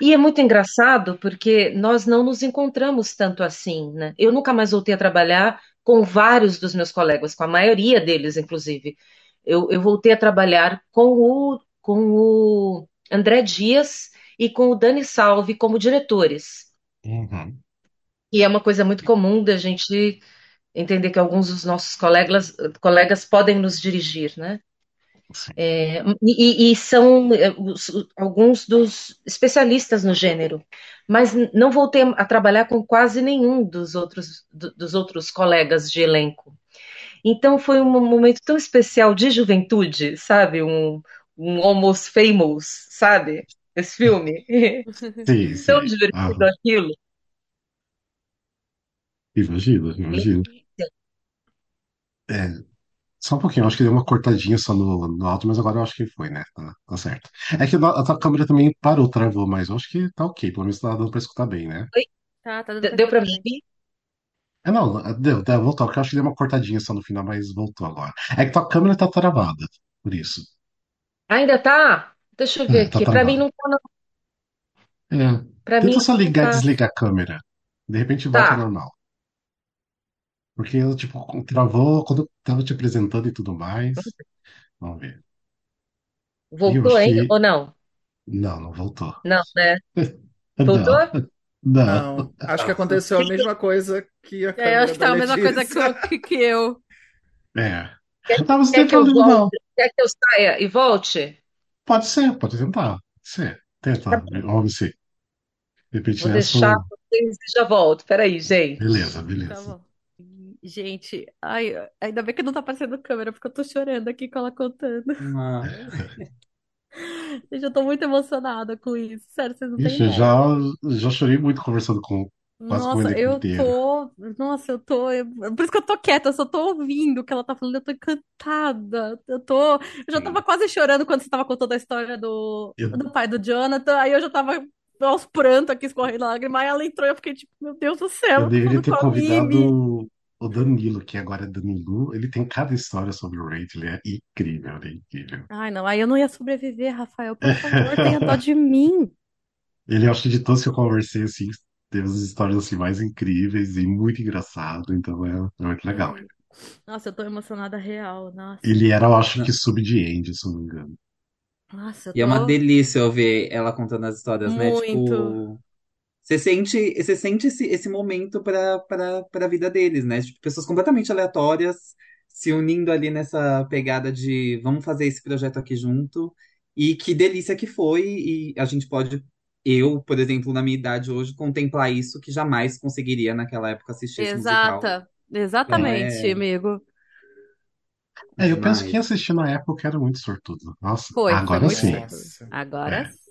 E é muito engraçado porque nós não nos encontramos tanto assim, né? Eu nunca mais voltei a trabalhar com vários dos meus colegas, com a maioria deles, inclusive. Eu, eu voltei a trabalhar com o, com o André Dias e com o Dani Salvi como diretores. Uhum. E é uma coisa muito comum da gente entender que alguns dos nossos colegas, colegas podem nos dirigir, né? É, e, e, são é, alguns dos especialistas no gênero, mas não voltei a trabalhar com quase nenhum dos outros, do, dos outros colegas de elenco. Então foi um momento tão especial de juventude, sabe? Um, um Almost Famous, sabe? Esse filme. Sim, tão sim. Ah, divertido aquilo. Imagina, imagina. É, só um pouquinho, eu acho que deu uma cortadinha só no, no áudio, mas agora eu acho que foi, né? Tá, tá certo. É que a tua câmera também parou, travou, mas eu acho que tá ok, pelo menos tá dando pra escutar bem, né? Oi? Tá, tá dando pra Deu para escutar mim? bem. É, não, deu, deu, voltou, porque eu acho que deu uma cortadinha só no final, mas voltou agora. É que tua câmera tá travada, por isso. Ainda tá? Deixa eu ver É, tá aqui. Para mim travada. não tá, não. É, tenta mim só não ligar e tá. desligar a câmera. De repente volta ao Tá. normal. Porque eu, tipo, travou quando eu tava te apresentando e tudo mais. Vamos ver. E eu Voltou que. ou não? Não, não voltou. Não, né? Voltou? Não, não. Não, acho que aconteceu a mesma coisa que a É, eu acho que da tá a mesma coisa que, Letícia. eu- que, que eu. É. Quer, Não, mas não quer que eu não. volte? Quer que eu saia e volte? Pode ser, pode tentar. Pode ser. Tá Tenta, bom. vamos ver. De repente Vou nessa. deixar vocês e já volto. Peraí, gente. Beleza, Tá beleza. bom. Gente, ai, ainda bem que não tá aparecendo câmera, porque eu tô chorando aqui com ela contando. Ah, Gente, eu tô muito emocionada com isso. Sério, vocês não têm Ixi, eu ideia. já, já chorei muito conversando com quase com Nossa, eu inteiro. tô. Nossa, eu tô. eu- Por isso que eu tô quieta, eu só tô ouvindo o que ela tá falando, eu tô encantada. Eu tô. Eu já tava Sim. quase chorando quando você tava contando a história do, Eu, do pai do Jonathan, aí eu já tava aos prantos aqui, escorrendo lágrima, aí ela entrou e eu fiquei tipo, meu Deus do céu, eu tá deveria ter com a Mimi. convidado o Danilo, que agora é Danilo. Ele tem cada história sobre o Rage, ele é incrível, ele é incrível. Ai, não, aí eu não ia sobreviver, Rafael, por favor, tenha dó de mim. Ele, acho que de todos que eu conversei, assim, teve as histórias assim, mais incríveis e muito engraçado, então é, é muito legal. Nossa, eu tô emocionada real, nossa. Ele era, eu acho que sub de Andy, se eu não me engano. Nossa, eu E é uma delícia eu ver ela contando as histórias, né? muito. Tipo, você sente, você sente esse, esse momento para para para a vida deles, né? Tipo, pessoas completamente aleatórias se unindo ali nessa pegada de vamos fazer esse projeto aqui junto. E que delícia que foi, e a gente pode eu, por exemplo, na minha idade hoje, contemplar isso que jamais conseguiria naquela época assistir esse musical. Exata, Então exatamente, é amigo. É, eu penso que quem assistiu na época era muito sortudo. Nossa, Foi, foi agora muito sim. Agora É.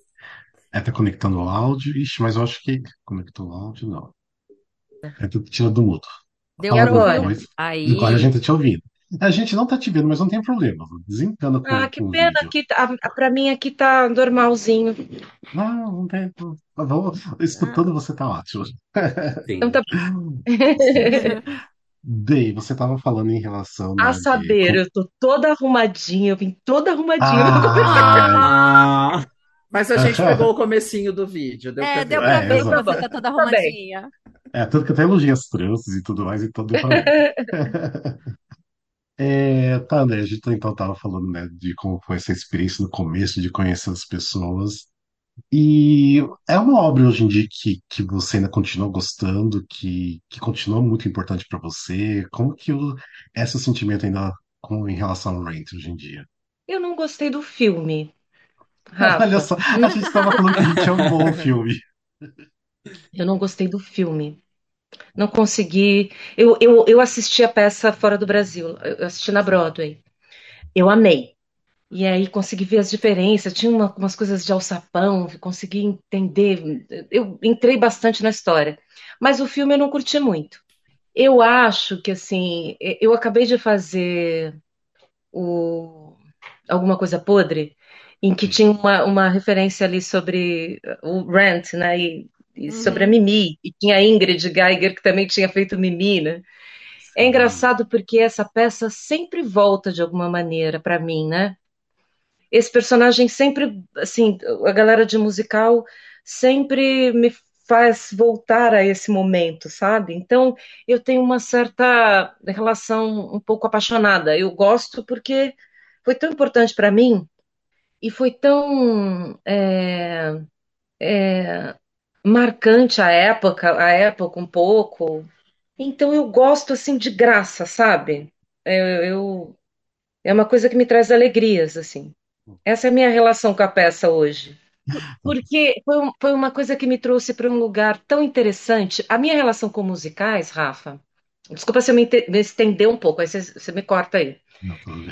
É, tá conectando o áudio. Ixi, mas eu acho que conectou o áudio, não. É tudo tira do mudo. deu Fala coisa. Aí, Agora a gente tá te ouvindo. A gente não tá te vendo, mas não tem problema. Desencana com, Ah, que com pena vídeo. que tá- pra mim aqui tá normalzinho. Não, não tem. não- bom. Escutando você tá ótimo. Então tá. Bem, você tava falando em relação, A né, de. saber, com- eu tô toda arrumadinha, eu vim toda arrumadinha. Ah, Ah, Mas a gente pegou o comecinho do vídeo, deu pra é, deu ver. pra é, ver exato. você tá toda Tá arrumadinha. É, tanto que até elogiei as tranças e tudo mais, então deu pra ver. É, tá, né? A gente então tava falando, né, de como foi essa experiência no começo, de conhecer as pessoas. E é uma obra hoje em dia que, que você ainda continua gostando, que, que continua muito importante pra você. Como que o, é seu sentimento ainda com, em relação ao Rent hoje em dia? Eu não gostei do filme, Olha só, a gente tava falando que a gente amou o filme. Eu não gostei do filme. Não consegui. Eu, eu, eu assisti a peça fora do Brasil. Eu assisti na Broadway. Eu amei. E aí consegui ver as diferenças. Tinha uma- umas coisas de alçapão, consegui entender. Eu entrei bastante na história. Mas o filme eu não curti muito. Eu acho que, assim, eu acabei de fazer o Alguma Coisa Podre, em que tinha uma, uma referência ali sobre o Rent, né? E, e sobre a Uhum. Mimi. E tinha a Ingrid Geiger, que também tinha feito Mimi, né? É engraçado porque essa peça sempre volta de alguma maneira para mim, né? Esse personagem sempre, assim, a galera de musical sempre me faz voltar a esse momento, sabe? Então eu tenho uma certa relação um pouco apaixonada. Eu gosto porque foi tão importante para mim e foi tão é, é, marcante a época, a época um pouco. Então eu gosto assim de graça, sabe? Eu, eu- é uma coisa que me traz alegrias, assim. Essa é a minha relação com a peça hoje. Porque foi, foi uma coisa que me trouxe para um lugar tão interessante. A minha relação com musicais, Rafa, desculpa se eu me, me estender um pouco, aí você, você me corta aí.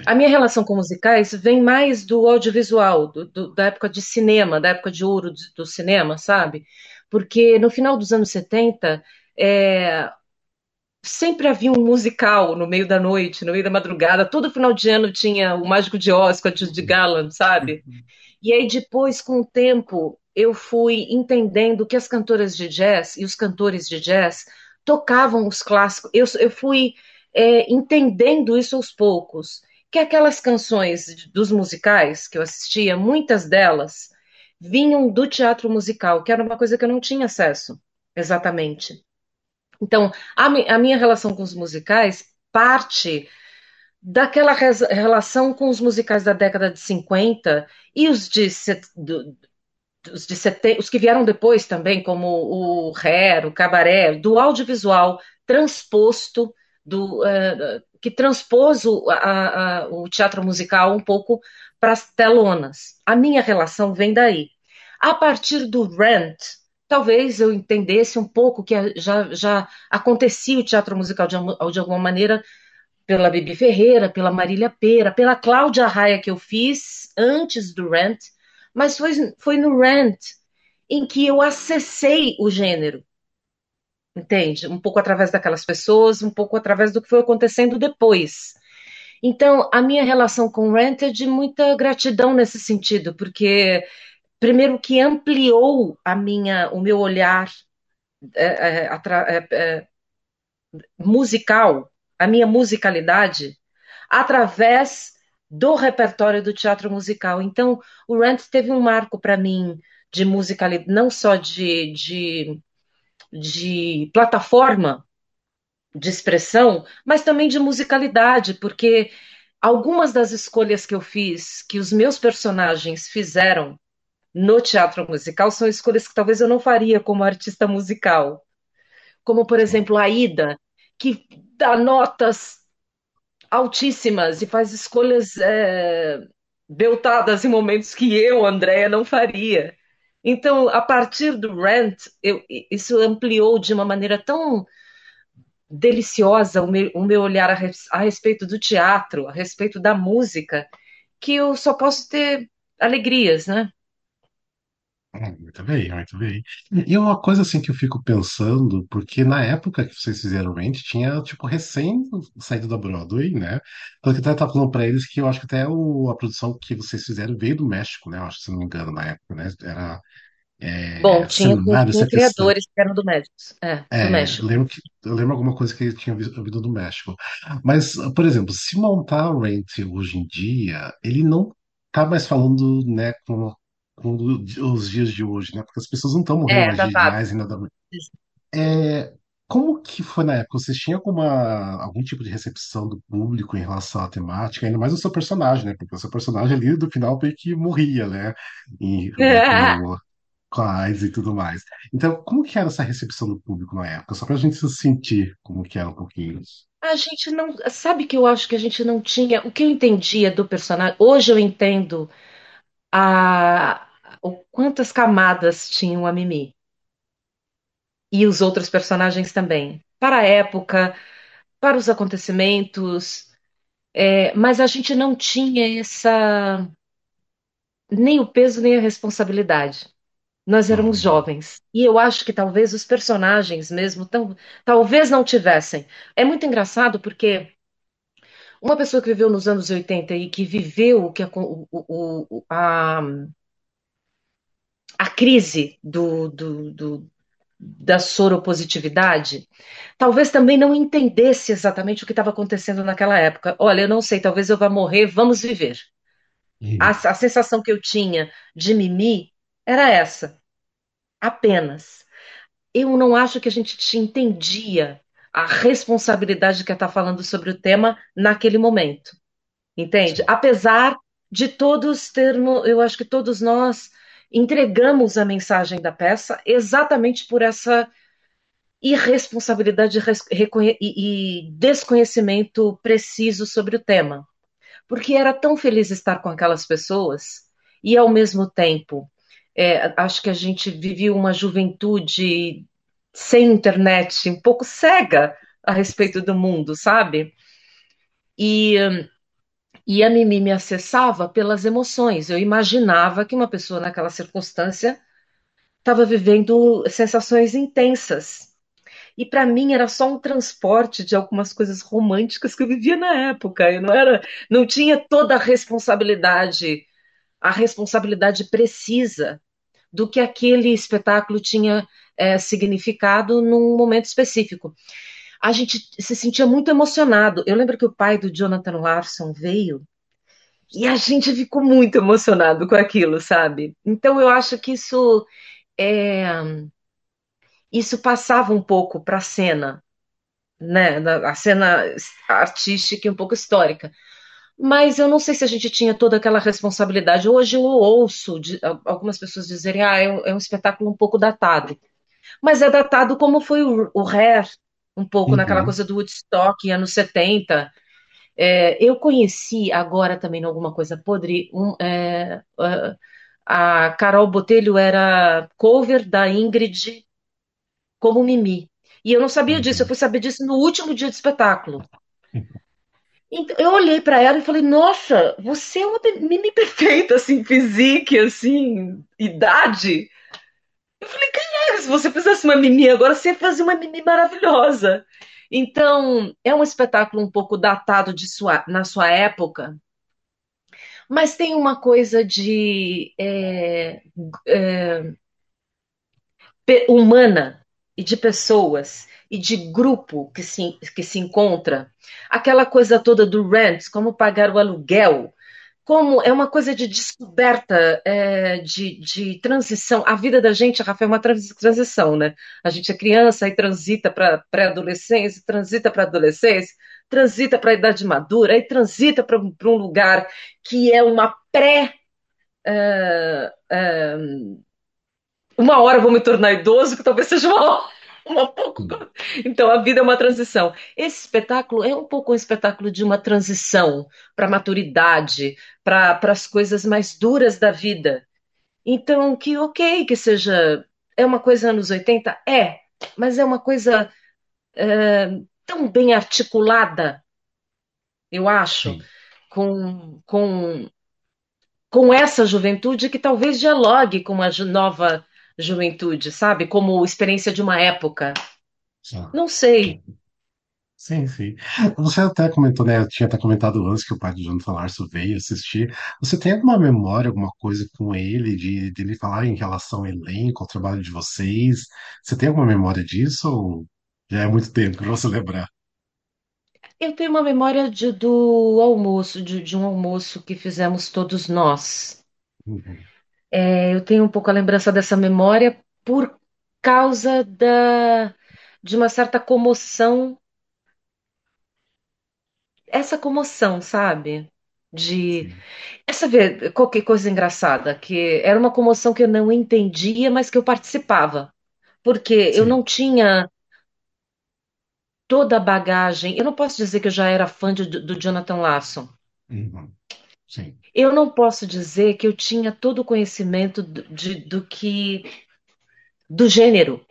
A minha relação com musicais vem mais do audiovisual, do- do- da época de cinema, da época de ouro do, do cinema, sabe? Porque no final dos anos 70, é, sempre havia um musical no meio da noite, no meio da madrugada. Todo final de ano tinha o Mágico de Oz com a Judy Garland, sabe? E aí depois, com o tempo, eu fui entendendo que as cantoras de jazz e os cantores de jazz tocavam os clássicos. Eu, eu fui é, entendendo isso aos poucos. Que aquelas canções dos musicais que eu assistia, muitas delas vinham do teatro musical, que era uma coisa que eu não tinha acesso exatamente. Então, a, a minha relação com os musicais parte daquela relação com os musicais da década de 50 e os de, do- os de 70, os que vieram depois também, como o Hair, o Cabaré, do audiovisual transposto, do, eh, que transpôs o, a- a- o teatro musical um pouco para as telonas. A minha relação vem daí. A partir do Rent, talvez eu entendesse um pouco que já, já acontecia o teatro musical de, de alguma maneira pela Bibi Ferreira, pela Marília Pera, pela Cláudia Raia que eu fiz antes do Rent, mas foi, foi no Rent em que eu acessei o gênero, entende? Um pouco através daquelas pessoas, um pouco através do que foi acontecendo depois. Então, a minha relação com o Rent é de muita gratidão nesse sentido, porque primeiro que ampliou a minha, o meu olhar é, é, é, é, musical, a minha musicalidade, através do repertório do teatro musical. Então, o Rent teve um marco para mim de musicalidade, não só de, de, de plataforma de expressão, mas também de musicalidade, porque algumas das escolhas que eu fiz, que os meus personagens fizeram no teatro musical, são escolhas que talvez eu não faria como artista musical. Como, por exemplo, a Ida, que dá notas altíssimas e faz escolhas é, beltadas em momentos que eu, Andréia, não faria. Então, a partir do Rent, eu, isso ampliou de uma maneira tão deliciosa o meu, o meu olhar a, res, a, respeito do teatro, a respeito da música, que eu só posso ter alegrias, né? Muito bem, muito bem. E uma coisa assim que eu fico pensando, porque na época que vocês fizeram o Rent, tinha, tipo, recém saído da Broadway, né? Tanto que eu até tava falando pra eles que eu acho que até o, a produção que vocês fizeram veio do México, né? Eu acho, se não me engano, na época, né? Era Bom, é, tinha, cenário, tinha sequestração. criadores que eram do México. É, do É, eu México. lembro que eu lembro alguma coisa que ele tinha vi- vindo do México. Mas, por exemplo, se montar o Rent hoje em dia, ele não tá mais falando, né, com, com os dias de hoje, né? Porque as pessoas não estão morrendo É, mais de, de datado. AIDS e nada mais. É, como que foi na época? Vocês tinham alguma, algum tipo de recepção do público em relação à temática, ainda mais o seu personagem, né? Porque o seu personagem ali, do final, meio que morria, né? E, com, com a AIDS e tudo mais. Então, como que era essa recepção do público na época? Só pra gente se sentir como que era um pouquinho. A gente não. Sabe que eu acho que a gente não tinha. O que eu entendia do personagem. Hoje eu entendo a, o quantas camadas tinham a Mimi. E os outros personagens também. Para a época, para os acontecimentos. é, mas a gente não tinha essa. Nem o peso, nem a responsabilidade. Nós éramos Uhum. jovens. E eu acho que talvez os personagens mesmo, tão, talvez não tivessem. É muito engraçado porque uma pessoa que viveu nos anos 80 e que viveu o que a, o, a, a crise do, do, do, da soropositividade, talvez também não entendesse exatamente o que estava acontecendo naquela época. Olha, eu não sei, talvez eu vá morrer, vamos viver. A, a sensação que eu tinha de Mimi era essa, apenas. eu não acho que a gente te entendia a responsabilidade que está falando sobre o tema naquele momento, entende? Apesar de todos termos, eu acho que todos nós entregamos a mensagem da peça exatamente por essa irresponsabilidade e, desconhecimento preciso sobre o tema, porque era tão feliz estar com aquelas pessoas e ao mesmo tempo é, acho que a gente vivia uma juventude sem internet, um pouco cega a respeito do mundo, sabe? E, e a Mimi me acessava pelas emoções. Eu imaginava que uma pessoa naquela circunstância estava vivendo sensações intensas. E para mim era só um transporte de algumas coisas românticas que eu vivia na época. Eu não era, não tinha toda a responsabilidade, a responsabilidade precisa do que aquele espetáculo tinha é, significado num momento específico. A gente se sentia muito emocionado. Eu lembro que o pai do Jonathan Larson veio e a gente ficou muito emocionado com aquilo, sabe? Então eu acho que isso é, isso passava um pouco para a cena, né? A cena artística e um pouco histórica. Mas eu não sei se a gente tinha toda aquela responsabilidade. Hoje eu ouço algumas pessoas dizerem ah, é um, é um, espetáculo um pouco datado. Mas é datado como foi o, o Hair, um pouco naquela Uhum. coisa do Woodstock, anos 70. É, eu conheci agora também alguma coisa podre. Um, é, a Carol Botelho era cover da Ingrid como Mimi. E eu não sabia disso, eu Uhum. fui saber disso no último dia do espetáculo. Então, eu olhei para ela e falei: Nossa, você é uma Mimi perfeita, assim, física, assim, idade. Eu falei: Quem é? Se você fizesse uma Mimi agora, você ia fazer uma Mimi maravilhosa. Então, é um espetáculo um pouco datado de sua, na sua época, mas tem uma coisa de é, é, humana e de pessoas e de grupo que se, que se encontra. Aquela coisa toda do rent, como pagar o aluguel, como é uma coisa de descoberta, é, de, de transição. A vida da gente, Rafael, é uma transição, né? A gente é criança e transita para pré-adolescência, transita para adolescência, transita para a idade madura, e transita para um lugar que é uma pré. Uh, uh, uma hora vou me tornar idoso, que talvez seja uma hora. Pouco. Então a vida é uma transição. Esse espetáculo é um pouco um espetáculo de uma transição para a maturidade, para as coisas mais duras da vida. Então, que ok, que seja. É uma coisa anos 80? É, mas é uma coisa é, tão bem articulada, eu acho, Sim, com, com, com essa juventude que talvez dialogue com a ju- nova juventude, sabe? Como experiência de uma época. sim. Não sei. Sim, sim. Você até comentou, né? Eu tinha até comentado antes que o pai do Jonathan Larson veio assistir. Você tem alguma memória, alguma coisa com ele, de, de ele falar em relação ao elenco, ao trabalho de vocês? Você tem alguma memória disso ou já é muito tempo para você lembrar? Eu tenho uma memória de- do almoço, de, de um almoço que fizemos todos nós. Uhum. É, eu tenho um pouco a lembrança dessa memória por causa da, de uma certa comoção, essa comoção, sabe? De Sim, essa ver qualquer coisa engraçada, que era uma comoção que eu não entendia, mas que eu participava, porque eu sim, não tinha toda a bagagem. Eu não posso dizer que eu já era fã de- do Jonathan Larson. uhum. Sim, Eu não posso dizer que eu tinha todo o conhecimento do, de- do que do gênero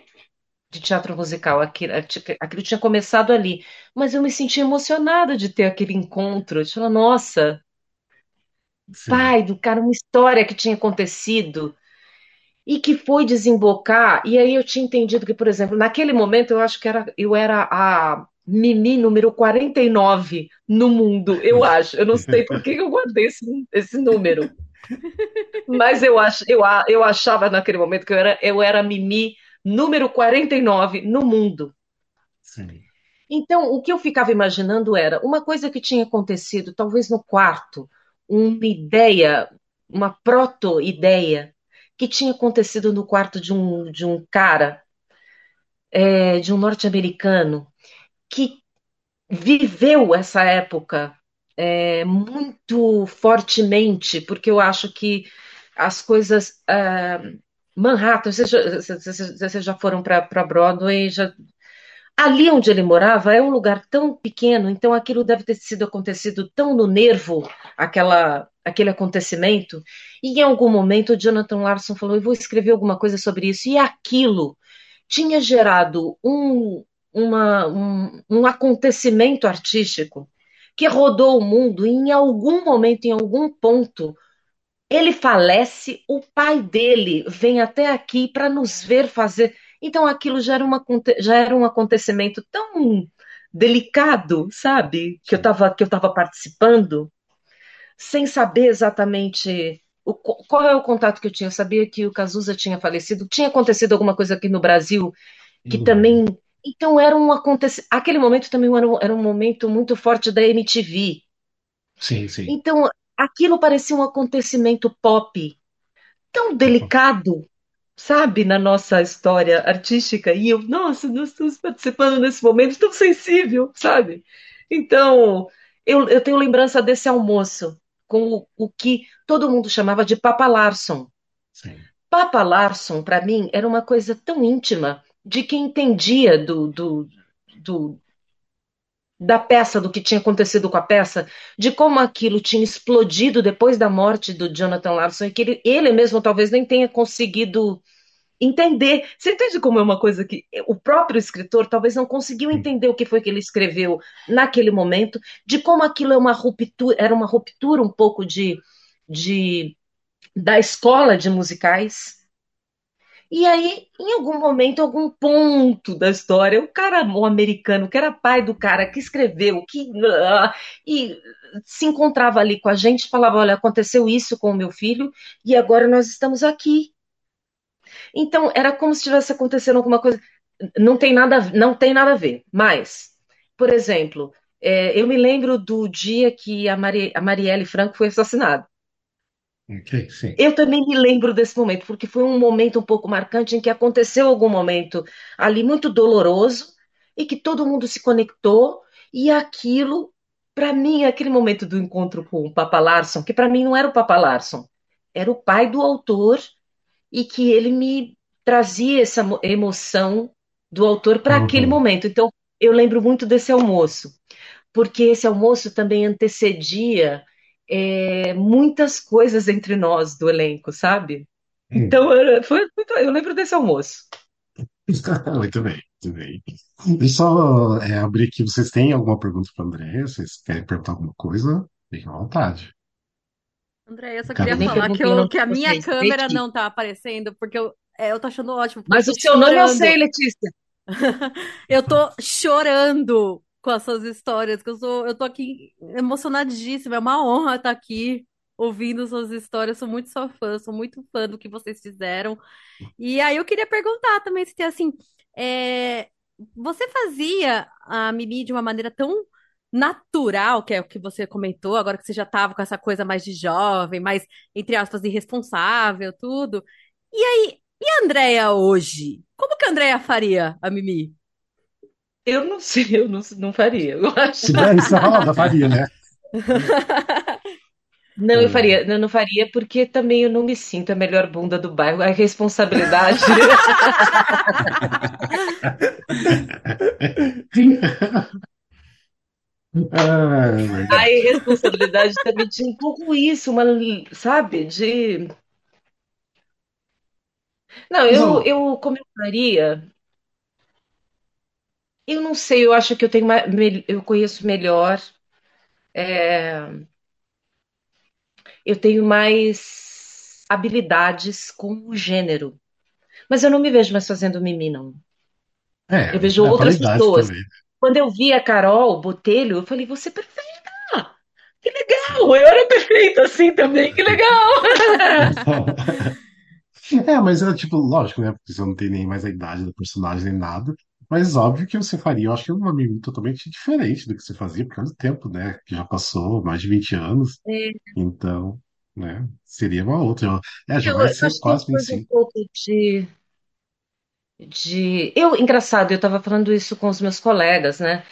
de teatro musical. Aquilo, aquilo tinha começado ali, mas eu me senti emocionada de ter aquele encontro. De falar, nossa, sim, pai do cara, uma história que tinha acontecido e que foi desembocar. E aí eu tinha entendido que, por exemplo, naquele momento eu acho que era, eu era a Mimi número 49 no mundo, eu acho. Eu não sei por que eu guardei esse, esse número. Mas eu, ach, eu, eu achava naquele momento que eu era, eu era Mimi número 49 no mundo. sim, Então, o que eu ficava imaginando era uma coisa que tinha acontecido, talvez no quarto, uma ideia, uma proto-ideia, que tinha acontecido no quarto de um, de um cara, é, de um norte-americano, que viveu essa época é, muito fortemente, porque eu acho que as coisas. ah, Manhattan, vocês já, já foram para Broadway, já Ali onde ele morava é um lugar tão pequeno, então aquilo deve ter sido acontecido tão no nervo, aquela, aquele acontecimento. E em algum momento o Jonathan Larson falou: Eu vou escrever alguma coisa sobre isso. E aquilo tinha gerado um, uma, um, um acontecimento artístico que rodou o mundo. E em algum momento, em algum ponto, ele falece, o pai dele vem até aqui para nos ver fazer. Então aquilo já era, uma, já era um acontecimento tão delicado, sabe? Que eu estava que eu estava participando, sem saber exatamente o, qual é o contato que eu tinha. Eu sabia que o Cazuza tinha falecido, tinha acontecido alguma coisa aqui no Brasil que Uhum. também. Então era um acontecimento. Aquele momento também era um, era um momento muito forte da MTV. Sim, sim. Então aquilo parecia um acontecimento pop tão delicado, sabe, na nossa história artística. E eu, nossa, nós estamos participando nesse momento tão sensível, sabe? Então, eu, eu tenho lembrança desse almoço com o, o que todo mundo chamava de Papa Larson. Sim. Papa Larson, para mim, era uma coisa tão íntima de quem entendia do, do, do, da peça, do que tinha acontecido com a peça, de como aquilo tinha explodido depois da morte do Jonathan Larson e que ele, ele mesmo talvez nem tenha conseguido entender. Você entende como é uma coisa que o próprio escritor talvez não conseguiu entender o que foi que ele escreveu naquele momento, de como aquilo é uma ruptura, era uma ruptura um pouco de, de da escola de musicais. E aí, em algum momento, algum ponto da história, o cara, o americano, que era pai do cara que escreveu, que ah, e se encontrava ali com a gente, falava: olha, aconteceu isso com o meu filho e agora nós estamos aqui. Então, era como se estivesse acontecendo alguma coisa. Não tem nada, não tem nada a ver. Mas, por exemplo, é, eu me lembro do dia que a, Mari, a Marielle Franco foi assassinada. Ok, sim. Eu também me lembro desse momento, porque foi um momento um pouco marcante em que aconteceu algum momento ali muito doloroso e que todo mundo se conectou e aquilo, para mim, aquele momento do encontro com o Papa Larson, que para mim não era o Papa Larson, era o pai do autor e que ele me trazia essa emoção do autor para aquele Uhum. momento. Então, eu lembro muito desse almoço, porque esse almoço também antecedia é, muitas coisas entre nós do elenco, sabe? Então, era- foi, eu lembro desse almoço. Muito bem, muito bem. Deixa eu só é, abrir aqui. Vocês têm alguma pergunta para André? Vocês querem perguntar alguma coisa? Fiquem à vontade. André, eu só queria falar que, o eu, que a minha vocês, câmera não tá aparecendo, porque eu, é, eu tô achando ótimo, Mas eu o seu nome eu chorando. sei, Letícia. Eu tô chorando com as suas histórias, que eu sou, eu tô aqui emocionadíssima. É uma honra estar aqui ouvindo suas histórias. Sou muito sua fã, sou muito fã do que vocês fizeram. E aí eu queria perguntar também se tem assim, é, você fazia a Mimi de uma maneira tão natural, que é o que você comentou, agora que você já tava com essa coisa mais de jovem, mais, entre aspas, irresponsável, tudo. E aí, e a Andrea hoje? Como que a Andrea faria a Mimi? Eu não sei, eu não, não faria, eu acho. Se der isso, roda, faria, né? Não, eu É. faria, eu não faria porque também eu não me sinto a melhor bunda do bairro. A responsabilidade. É. A irresponsabilidade também tinha um pouco isso, uma, sabe, de. Não, eu, eu começaria. Eu não sei, eu acho que eu tenho uma, eu conheço melhor, é, eu tenho mais habilidades com o gênero. Mas eu não me vejo mais fazendo mimi, não. é, Eu vejo é outras pessoas. também. Quando eu vi a Carol Botelho, eu falei, você é perfeita! Que legal! Eu era perfeita assim também, que legal! É, mas é tipo, lógico, né? Porque você não tem nem mais a idade do personagem nem nada. Mas óbvio que você faria, eu acho que uma mimimi totalmente diferente do que você fazia, por causa do tempo, né? Que já passou mais de 20 anos. É, Então, né? Seria uma outra. É, já Eu, vai eu ser acho que quase coisa um 25. pouco de, de. Eu, engraçado, eu estava falando isso com os meus colegas, né?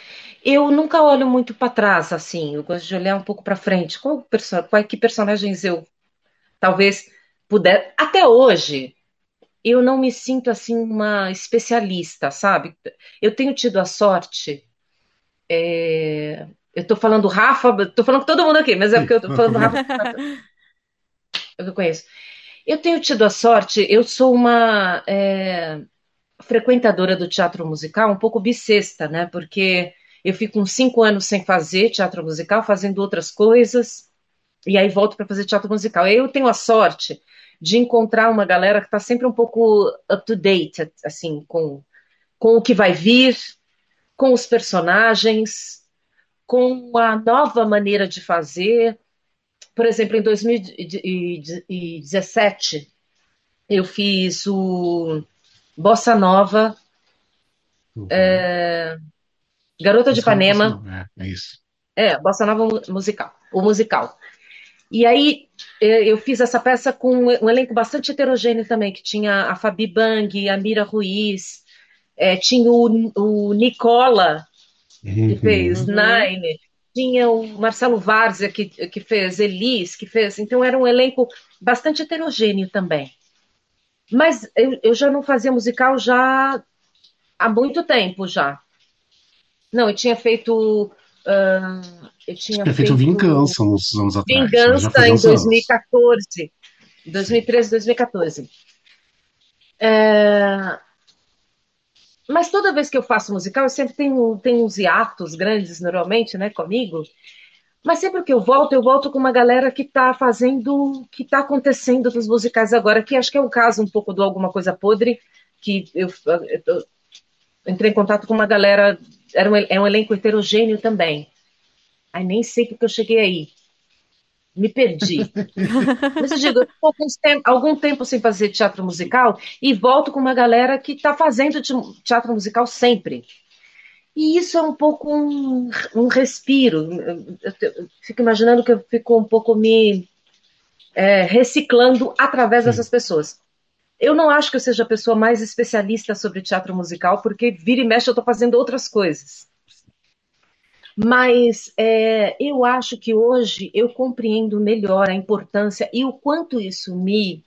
Eu nunca olho muito para trás, assim. Eu gosto de olhar um pouco para frente. Qual, perso... Qual, que personagens eu talvez puder. Até hoje, eu não me sinto assim uma especialista, sabe? Eu tenho tido a sorte. é, Eu tô falando Rafa, tô falando com todo mundo aqui, mas é porque eu tô falando. Rafa, é o que eu conheço. Eu tenho tido a sorte, eu sou uma é, frequentadora do teatro musical um pouco bissexta, né? Porque eu fico uns cinco anos sem fazer teatro musical, fazendo outras coisas, e aí volto para fazer teatro musical. Eu tenho a sorte de encontrar uma galera que está sempre um pouco up to date, assim, com, com o que vai vir, com os personagens, com a nova maneira de fazer. Por exemplo, em 2017, eu fiz o Bossa Nova, Uhum. Garota de Isso não posso, Ipanema. É, é isso. é, Bossa Nova mu- musical, o musical. E aí eh, eu fiz essa peça com um elenco bastante heterogêneo também, que tinha a Fabi Bang, a Mira Ruiz, eh, tinha o, o Nicola, que fez Uhum. Uhum. Nine, tinha o Marcelo Várzea, que, que fez Elis, que fez. Então era um elenco bastante heterogêneo também. Mas eu, eu já não fazia musical já há muito tempo já. Não, eu tinha feito. Ah, eu tinha feito feito Vingança uns anos atrás, já Vingança em uns anos. 2014. 2013, 2014. É, Mas toda vez que eu faço musical, eu sempre tenho, tenho uns hiatos grandes, normalmente, né, comigo. Mas sempre que eu volto, eu volto com uma galera que está fazendo, que está acontecendo nos musicais agora, que acho que é o caso um pouco do Alguma Coisa Podre, que eu, eu- eu entrei em contato com uma galera, era um, é um elenco heterogêneo também. Ai, nem sei porque eu cheguei aí. Me perdi. Mas eu digo, eu tô alguns tem- algum tempo sem fazer teatro musical e volto com uma galera que está fazendo te- teatro musical sempre. E isso é um pouco um, um respiro. Eu, eu- eu fico imaginando que eu fico um pouco me é, reciclando através dessas pessoas. Eu não acho que eu seja a pessoa mais especialista sobre teatro musical, porque vira e mexe eu estou fazendo outras coisas. Mas é, eu acho que hoje eu compreendo melhor a importância e o quanto isso me,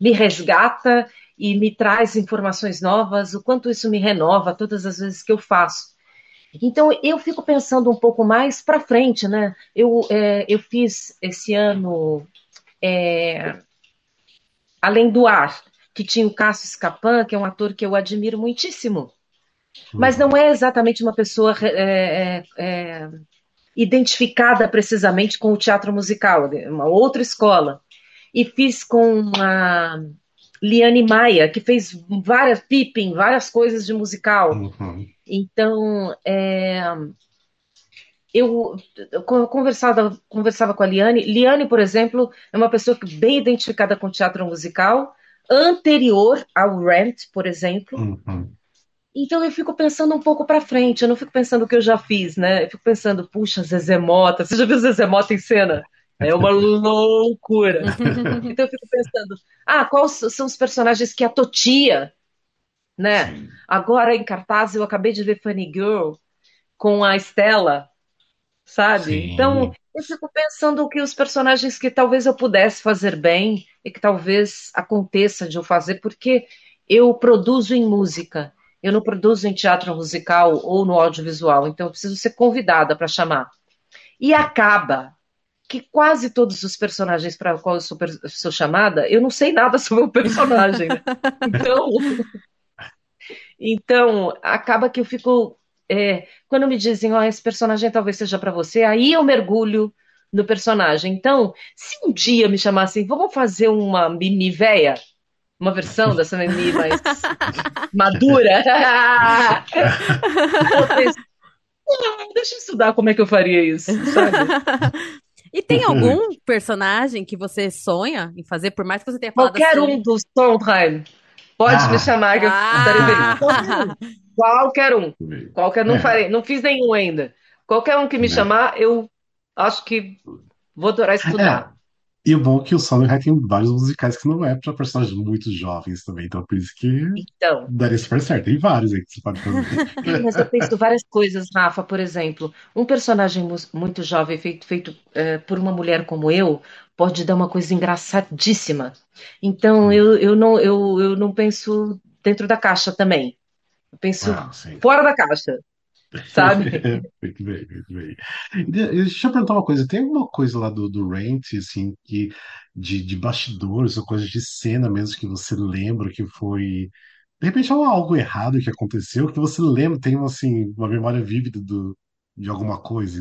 me resgata e me traz informações novas, o quanto isso me renova todas as vezes que eu faço. Então eu fico pensando um pouco mais para frente, né? Eu, é, eu fiz esse ano é, além do ar, que tinha o Cássio Escapan, que é um ator que eu admiro muitíssimo. Mas não é exatamente uma pessoa é, é, é, identificada precisamente com o teatro musical, uma outra escola. E fiz com a Liane Maia, que fez várias Pippin, várias coisas de musical. Uhum. Então, é, eu, eu conversava, conversava com a Liane. Liane, por exemplo, é uma pessoa bem identificada com teatro musical, anterior ao Rent, por exemplo. Uhum. Então eu fico pensando um pouco para frente, eu não fico pensando o que eu já fiz, né? Eu fico pensando, puxa, Zezé Mota, você já viu Zezé Mota em cena? É uma loucura. então eu fico pensando, ah, quais são os personagens que a Totia, né? Sim. Agora em cartaz eu acabei de ver Funny Girl com a Estela, sabe? Sim. Então eu fico pensando que os personagens que talvez eu pudesse fazer bem e que talvez aconteça de eu fazer, porque eu produzo em música. Eu não produzo em teatro musical ou no audiovisual, então eu preciso ser convidada para chamar. E acaba que quase todos os personagens para qual eu sou, sou, chamada, eu não sei nada sobre o personagem. Né? Então, então, acaba que eu fico. É, quando me dizem, oh, esse personagem talvez seja para você, aí eu mergulho no personagem. Então, se um dia me chamassem, vamos fazer uma mini véia, uma versão dessa Mimi mais madura. Deixa eu estudar como é que eu faria isso, sabe? E tem algum personagem que você sonha em fazer, por mais que você tenha falado Qualquer assim... um dos Sondheim. Pode Ah. me chamar que eu estarei Ah. feliz. Qualquer um. Qualquer não É. farei, não fiz nenhum ainda. Qualquer um que me É. chamar, eu acho que vou adorar estudar. E o bom é que o Sondheim tem vários musicais que não é para personagens muito jovens também, então por isso que Então, daria super certo. Tem vários aí que você pode fazer. mas eu penso várias coisas, Rafa. Por exemplo, um personagem mu- muito jovem feito, feito eh, por uma mulher como eu pode dar uma coisa engraçadíssima. Então, eu, eu, não, eu, eu não penso dentro da caixa também. Eu penso Ah, fora da caixa, sabe? Muito bem, muito bem. De- Deixa eu perguntar uma coisa. Tem alguma coisa lá do, do Rent, assim, que de, de bastidores ou coisas de cena mesmo que você lembra que foi. De repente é algo errado que aconteceu, que você lembra, tem assim, uma memória vívida do, de alguma coisa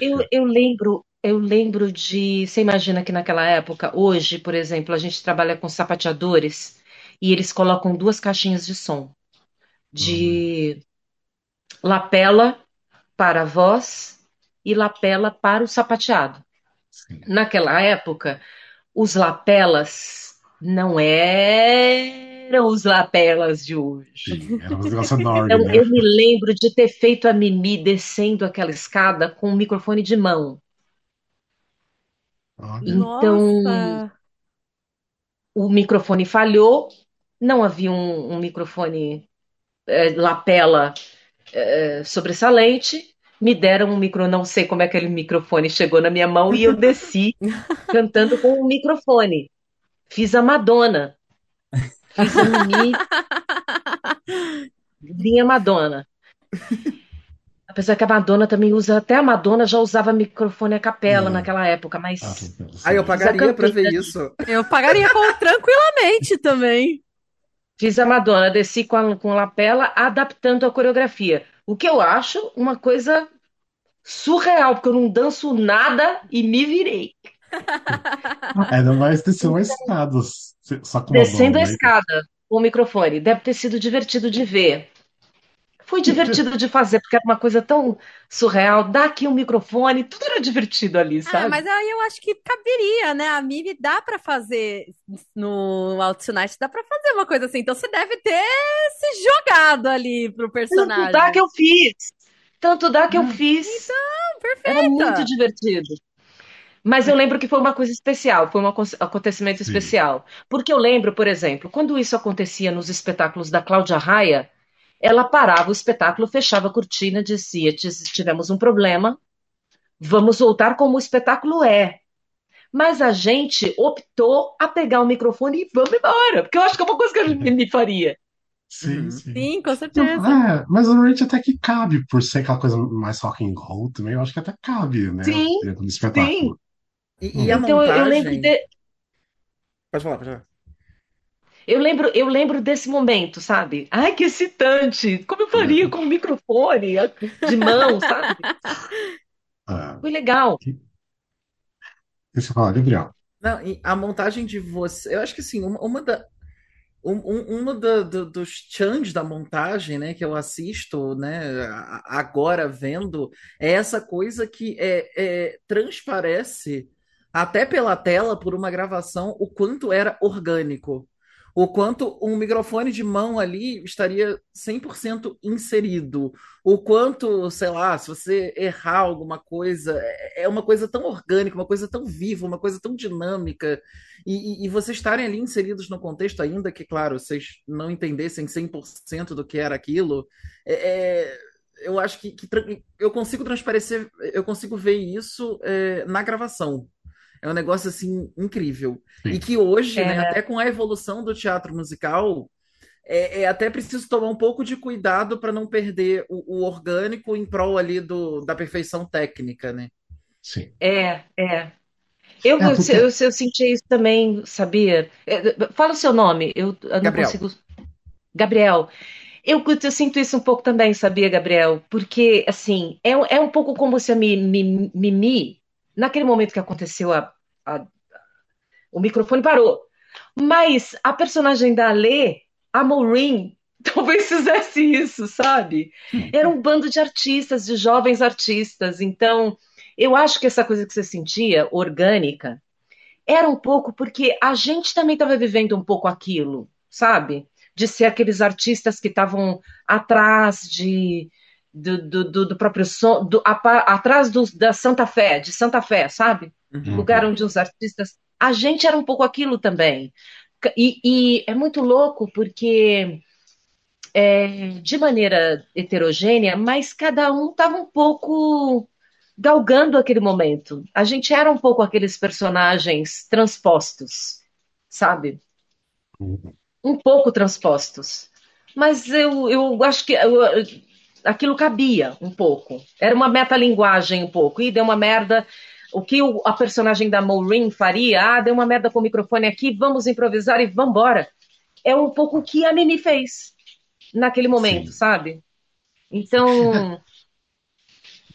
Eu, específica? eu lembro, eu lembro de. Você imagina que naquela época, hoje, por exemplo, a gente trabalha com sapateadores e eles colocam duas caixinhas de som, de lapela para a voz e lapela para o sapateado. Sim. Naquela época, os lapelas não eram os lapelas de hoje. Sim, era um negócio enorme, Então, né? eu me lembro de ter feito a Mimi descendo aquela escada com o microfone de mão. Olha, Então, Nossa! o microfone falhou, não havia um, um microfone eh, lapela eh, sobressalente. Me deram um micro, não sei como é que aquele microfone chegou na minha mão e eu desci cantando com o microfone. Fiz a Madonna. Fiz a Mimi, vinha Madonna. Apesar que a Madonna também usa, até a Madonna já usava microfone a capela É. naquela época, mas ah. Aí eu pagaria pra ver isso. Eu pagaria com- tranquilamente também. Fiz a Madonna, desci com a, com a lapela, adaptando a coreografia. O que eu acho uma coisa surreal, porque eu não danço nada e me virei. Ainda mais descer uma escada, só com Descendo a né? escada com o microfone. Deve ter sido divertido de ver. Foi divertido de fazer, porque era uma coisa tão surreal. Dá aqui um microfone, tudo era divertido ali, Ah, sabe? mas aí eu acho que caberia, né? A Mimi dá pra fazer no Out Tonight, dá pra fazer uma coisa assim. Então você deve ter se jogado ali pro Tanto personagem. dá que eu fiz. Tanto dá que eu fiz. Perfeita. Era muito divertido. Mas eu lembro que foi uma coisa especial, foi um acon- acontecimento Sim. especial. Porque eu lembro, por exemplo, quando isso acontecia nos espetáculos da Cláudia Raia, ela parava o espetáculo, fechava a cortina, dizia: "Tis- tivemos um problema, vamos voltar como o espetáculo é. Mas a gente optou a pegar o microfone e vamos embora, porque eu acho que é uma coisa que a gente me faria. Sim, Uhum. sim. Sim, com Então, certeza. é, mas o Rent até que cabe, por ser aquela coisa mais rock and roll também, eu acho que até cabe, né? Sim, do espetáculo. E, e a Então eu, eu lembro de. Pode falar, pode falar. Eu lembro, eu lembro desse momento, sabe? Ai, que excitante! Como eu faria com o microfone de mão, sabe? Ah, Foi legal. que- que você fala, Gabriel? Não, a montagem de você. Eu acho que assim, uma, uma da. Um, um, uma da- do- dos chans da montagem, né, que eu assisto, né, agora vendo, é essa coisa que é, é, transparece até pela tela, por uma gravação, o quanto era orgânico. O quanto um microfone de mão ali estaria 100% inserido. O quanto, sei lá, se você errar alguma coisa, é é uma coisa tão orgânica, uma coisa tão viva, uma coisa tão dinâmica. E, e, e vocês estarem ali inseridos no contexto, ainda que, claro, vocês não entendessem 100% do que era aquilo, é, é, eu acho que, que eu consigo transparecer, eu consigo ver isso é, na gravação. É um negócio assim incrível. Sim. E que hoje, né, É. até com a evolução do teatro musical, é, é até preciso tomar um pouco de cuidado para não perder o, o orgânico em prol ali do, da perfeição técnica, né? Sim. É, é. Eu, É, porque- eu, eu senti isso também, sabia? É, Fala o seu nome, eu, eu não Gabriel. consigo. Gabriel. Eu, eu sinto isso um pouco também, sabia, Gabriel? Porque, assim, é, um- é um pouco como se a Mi- Mi- Mimi, naquele momento que aconteceu, a, a- o microfone parou. Mas a personagem da Lê, a Maureen, talvez fizesse isso, sabe? Era um bando de artistas, de jovens artistas. Então, eu acho que essa coisa que você sentia, orgânica, era um pouco porque a gente também estava vivendo um pouco aquilo, sabe? De ser aqueles artistas que estavam atrás de, do, do, do- próprio som, do, apa- atrás do- da Santa Fé, de Santa Fé, sabe? Uhum. lugar onde os artistas. A gente era um pouco aquilo também. E, e é muito louco porque, é, de maneira heterogênea, mas cada um estava um pouco galgando aquele momento. A gente era um pouco aqueles personagens transpostos, sabe? Uhum. Um pouco transpostos. Mas eu, eu acho que eu- aquilo cabia um pouco. Era uma metalinguagem um pouco. E deu uma merda. O que o- a personagem da Maureen faria? Ah, deu uma merda com o microfone aqui, vamos improvisar e vambora. É um pouco o que a Mimi fez naquele momento, Sim. sabe? Então,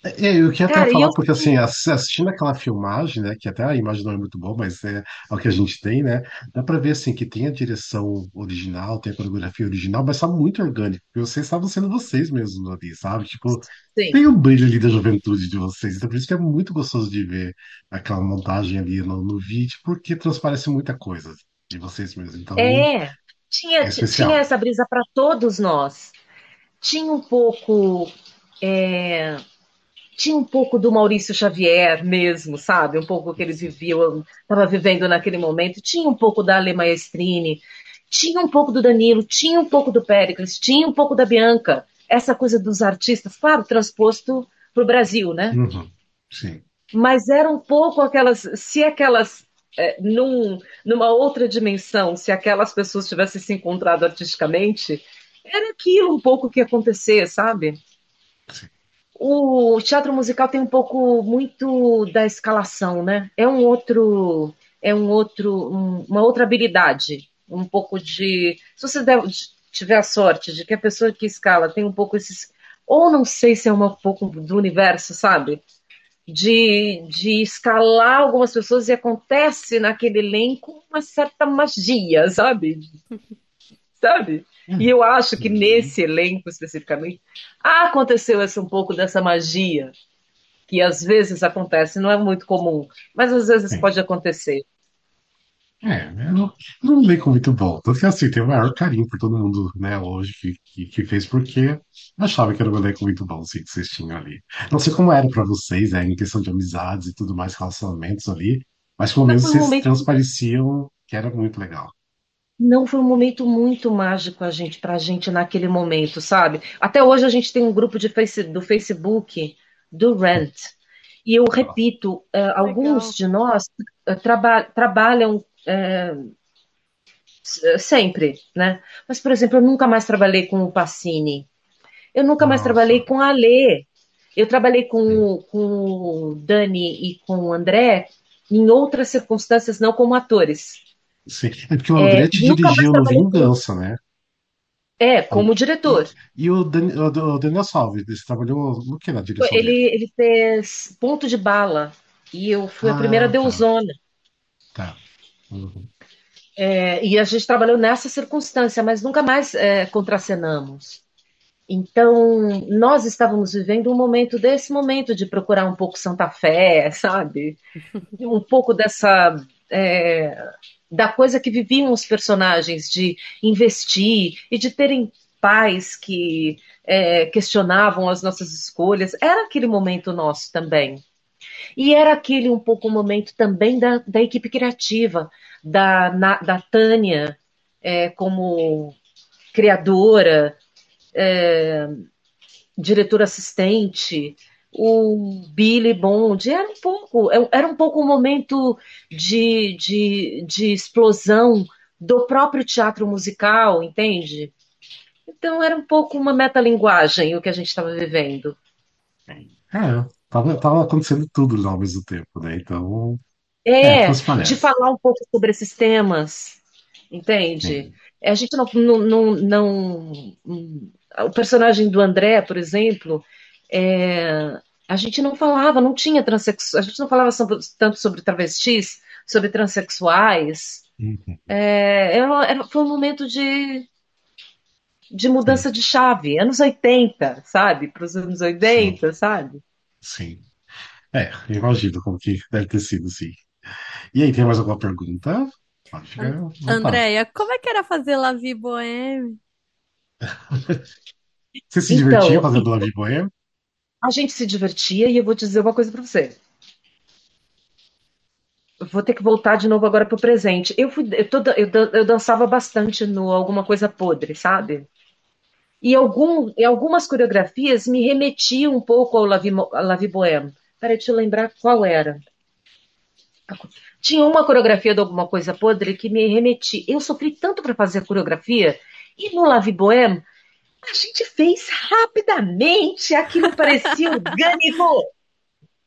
É, eu queria até Cara, falar, eu- porque assim, ass- assistindo aquela filmagem, né, que até a imagem não é muito boa, mas é, é o que a gente tem, né, dá pra ver, assim, que tem a direção original, tem a coreografia original, mas tá muito orgânico, porque vocês estavam sendo vocês mesmos ali, sabe? Tipo, sim. tem um brilho ali da juventude de vocês, então por isso que é muito gostoso de ver aquela montagem ali no, no vídeo, porque transparece muita coisa de vocês mesmos, então... É, tinha, É tinha essa brisa para todos nós. Tinha um pouco, é, tinha um pouco do Maurício Xavier mesmo, sabe? Um pouco que ele vivia, estava vivendo naquele momento. Tinha um pouco da Ale Maestrini, tinha um pouco do Danilo, tinha um pouco do Péricles, tinha um pouco da Bianca. Essa coisa dos artistas, claro, transposto para o Brasil, né? Uhum, sim. mas era um pouco aquelas, se aquelas, é, num, numa outra dimensão, se aquelas pessoas tivessem se encontrado artisticamente, era aquilo um pouco que acontecer, sabe? O teatro musical tem um pouco muito da escalação, né? É um outro, é um outro, um- uma outra habilidade, um pouco de, se você der- tiver a sorte de que a pessoa que escala tem um pouco esses, ou não sei se é um pouco do universo, sabe? de, de escalar algumas pessoas e acontece naquele elenco uma certa magia, sabe? Sabe? E eu acho que nesse elenco especificamente aconteceu esse um pouco dessa magia que às vezes acontece, não é muito comum, mas às vezes Sim. pode acontecer. É, eu não, não com muito bom. Tanto que assim, tenho o maior carinho por todo mundo, né, hoje que, que, que fez, porque achava que era um elenco muito bom, assim, que vocês tinham ali. Não sei como era pra vocês, né, em questão de amizades e tudo mais, relacionamentos ali, mas pelo menos vocês momento- transpareciam que era muito legal. Não foi um momento muito mágico a gente, pra gente naquele momento, sabe? Até hoje a gente tem um grupo de face, do Facebook do Rent. E eu repito, eh, alguns de nós eh, traba- trabalham s- sempre, né? Mas, por exemplo, eu nunca mais trabalhei com o Pacini. Eu nunca mais Nossa. trabalhei com a Alê. Eu trabalhei com, com o Dani e com o André em outras circunstâncias, não como atores. Sim. É porque o André É, te nunca mais dirigiu no ele. Vingança, né? É, como diretor. E o, Dan, o, o Daniel Salve, você trabalhou no que na direção dele? Ele, ele fez Ponto de Bala e eu fui a primeira Ah, tá. Deusona. Tá. Uhum. É, e a gente trabalhou nessa circunstância, mas nunca mais é, contracenamos. Então, nós estávamos vivendo um momento desse momento de procurar um pouco Santa Fé, sabe? Um pouco dessa. é, da coisa que viviam os personagens, de investir e de terem pais que é, questionavam as nossas escolhas. Era aquele momento nosso também. E era aquele um pouco o momento também da, da equipe criativa, da, na- da Tânia é, como criadora, é, diretora assistente, o Billy Bond, era um pouco, era um pouco um momento de, de, de explosão do próprio teatro musical, entende? Então era um pouco uma metalinguagem o que a gente estava vivendo. É, tava, tava acontecendo tudo ao mesmo tempo, né? Então, é, É, de falar um pouco sobre esses temas, entende? Sim, A gente não, não, não, não- o personagem do André, por exemplo, é, a gente não falava, não tinha transexuais, a gente não falava sobre- tanto sobre travestis, sobre transexuais. Uhum. É, era- era- foi um momento de, de Sim, mudança de chave, anos 80, sabe? Para os anos sim, 80, sabe? sim. É, imagino como que deve ter sido, sim. E aí, tem mais alguma pergunta? Pode vontade. Andréia, como é que era fazer La Vie Bohème? Você se divertia Então, fazendo La Vie Bohème? A gente se divertia e eu vou dizer uma coisa para você. Vou ter que voltar de novo agora pro presente. Eu fui, eu, eu, eu dançava bastante no Alguma Coisa Podre, sabe? E, algum, algumas coreografias me remetiam um pouco ao La Vie, Mo- à La Vie Bohème. Peraí, deixa eu lembrar qual era. Tinha uma coreografia de Alguma Coisa Podre que me remetia. Eu sofri tanto para fazer a coreografia, e no La Vie Bohème, a gente fez rapidamente, aquilo parecia orgânico.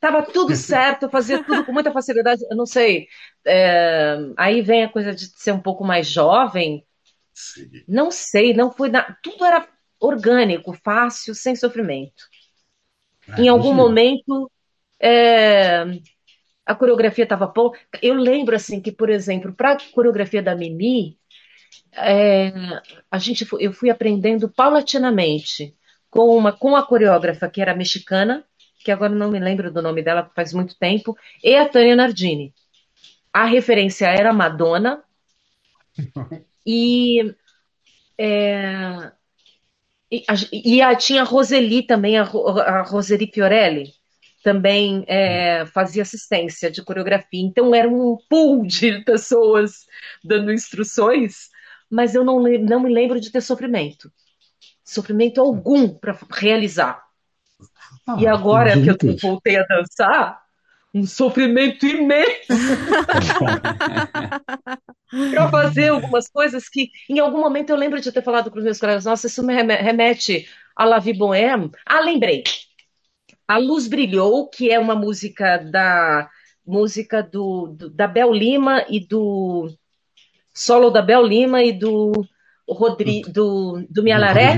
Tava tudo certo, fazia tudo com muita facilidade. Eu não sei. é, aí vem a coisa de ser um pouco mais jovem. Sim. Não sei, não foi na... tudo era orgânico, fácil, sem sofrimento. Ah, Em algum imagino. momento é, a coreografia estava bom. Eu lembro assim que, por exemplo, para a coreografia da Mimi, é, a gente, eu fui aprendendo paulatinamente com uma com a coreógrafa que era mexicana, que agora não me lembro do nome dela, faz muito tempo, e a Tânia Nardini. A referência era Madonna e, é, e, a, e a- tinha a Roseli também, a, a Roseli Fiorelli, também é, fazia assistência de coreografia. Então era um pool de pessoas dando instruções, mas eu não, não me lembro de ter sofrimento. Sofrimento algum para realizar. Ah, E agora que eu voltei a dançar, um sofrimento imenso para fazer algumas coisas que, em algum momento, eu lembro de ter falado com os meus colegas: Nossa, isso me reme- remete a La Vie Bohème. Ah, lembrei. A Luz Brilhou, que é uma música da música do, do- da Bel Lima e do solo da Bel Lima e do Rodri, do, do Mialaré.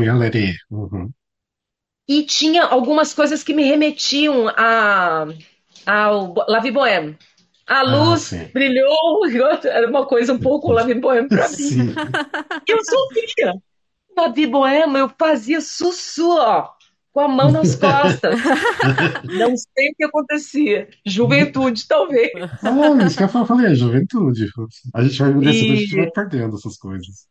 Uhum. E tinha algumas coisas que me remetiam a, ao La Vie Bohème. A Ah, luz sim. brilhou, era uma coisa um pouco La Vie Bohème para mim. Eu sofria. La Vie Bohème, eu fazia sussu, ó, com a mão nas costas. Não sei o que acontecia. Juventude, talvez. Ah, isso que eu falei, é juventude. A gente vai envelhecendo, a gente vai E, perdendo essas coisas.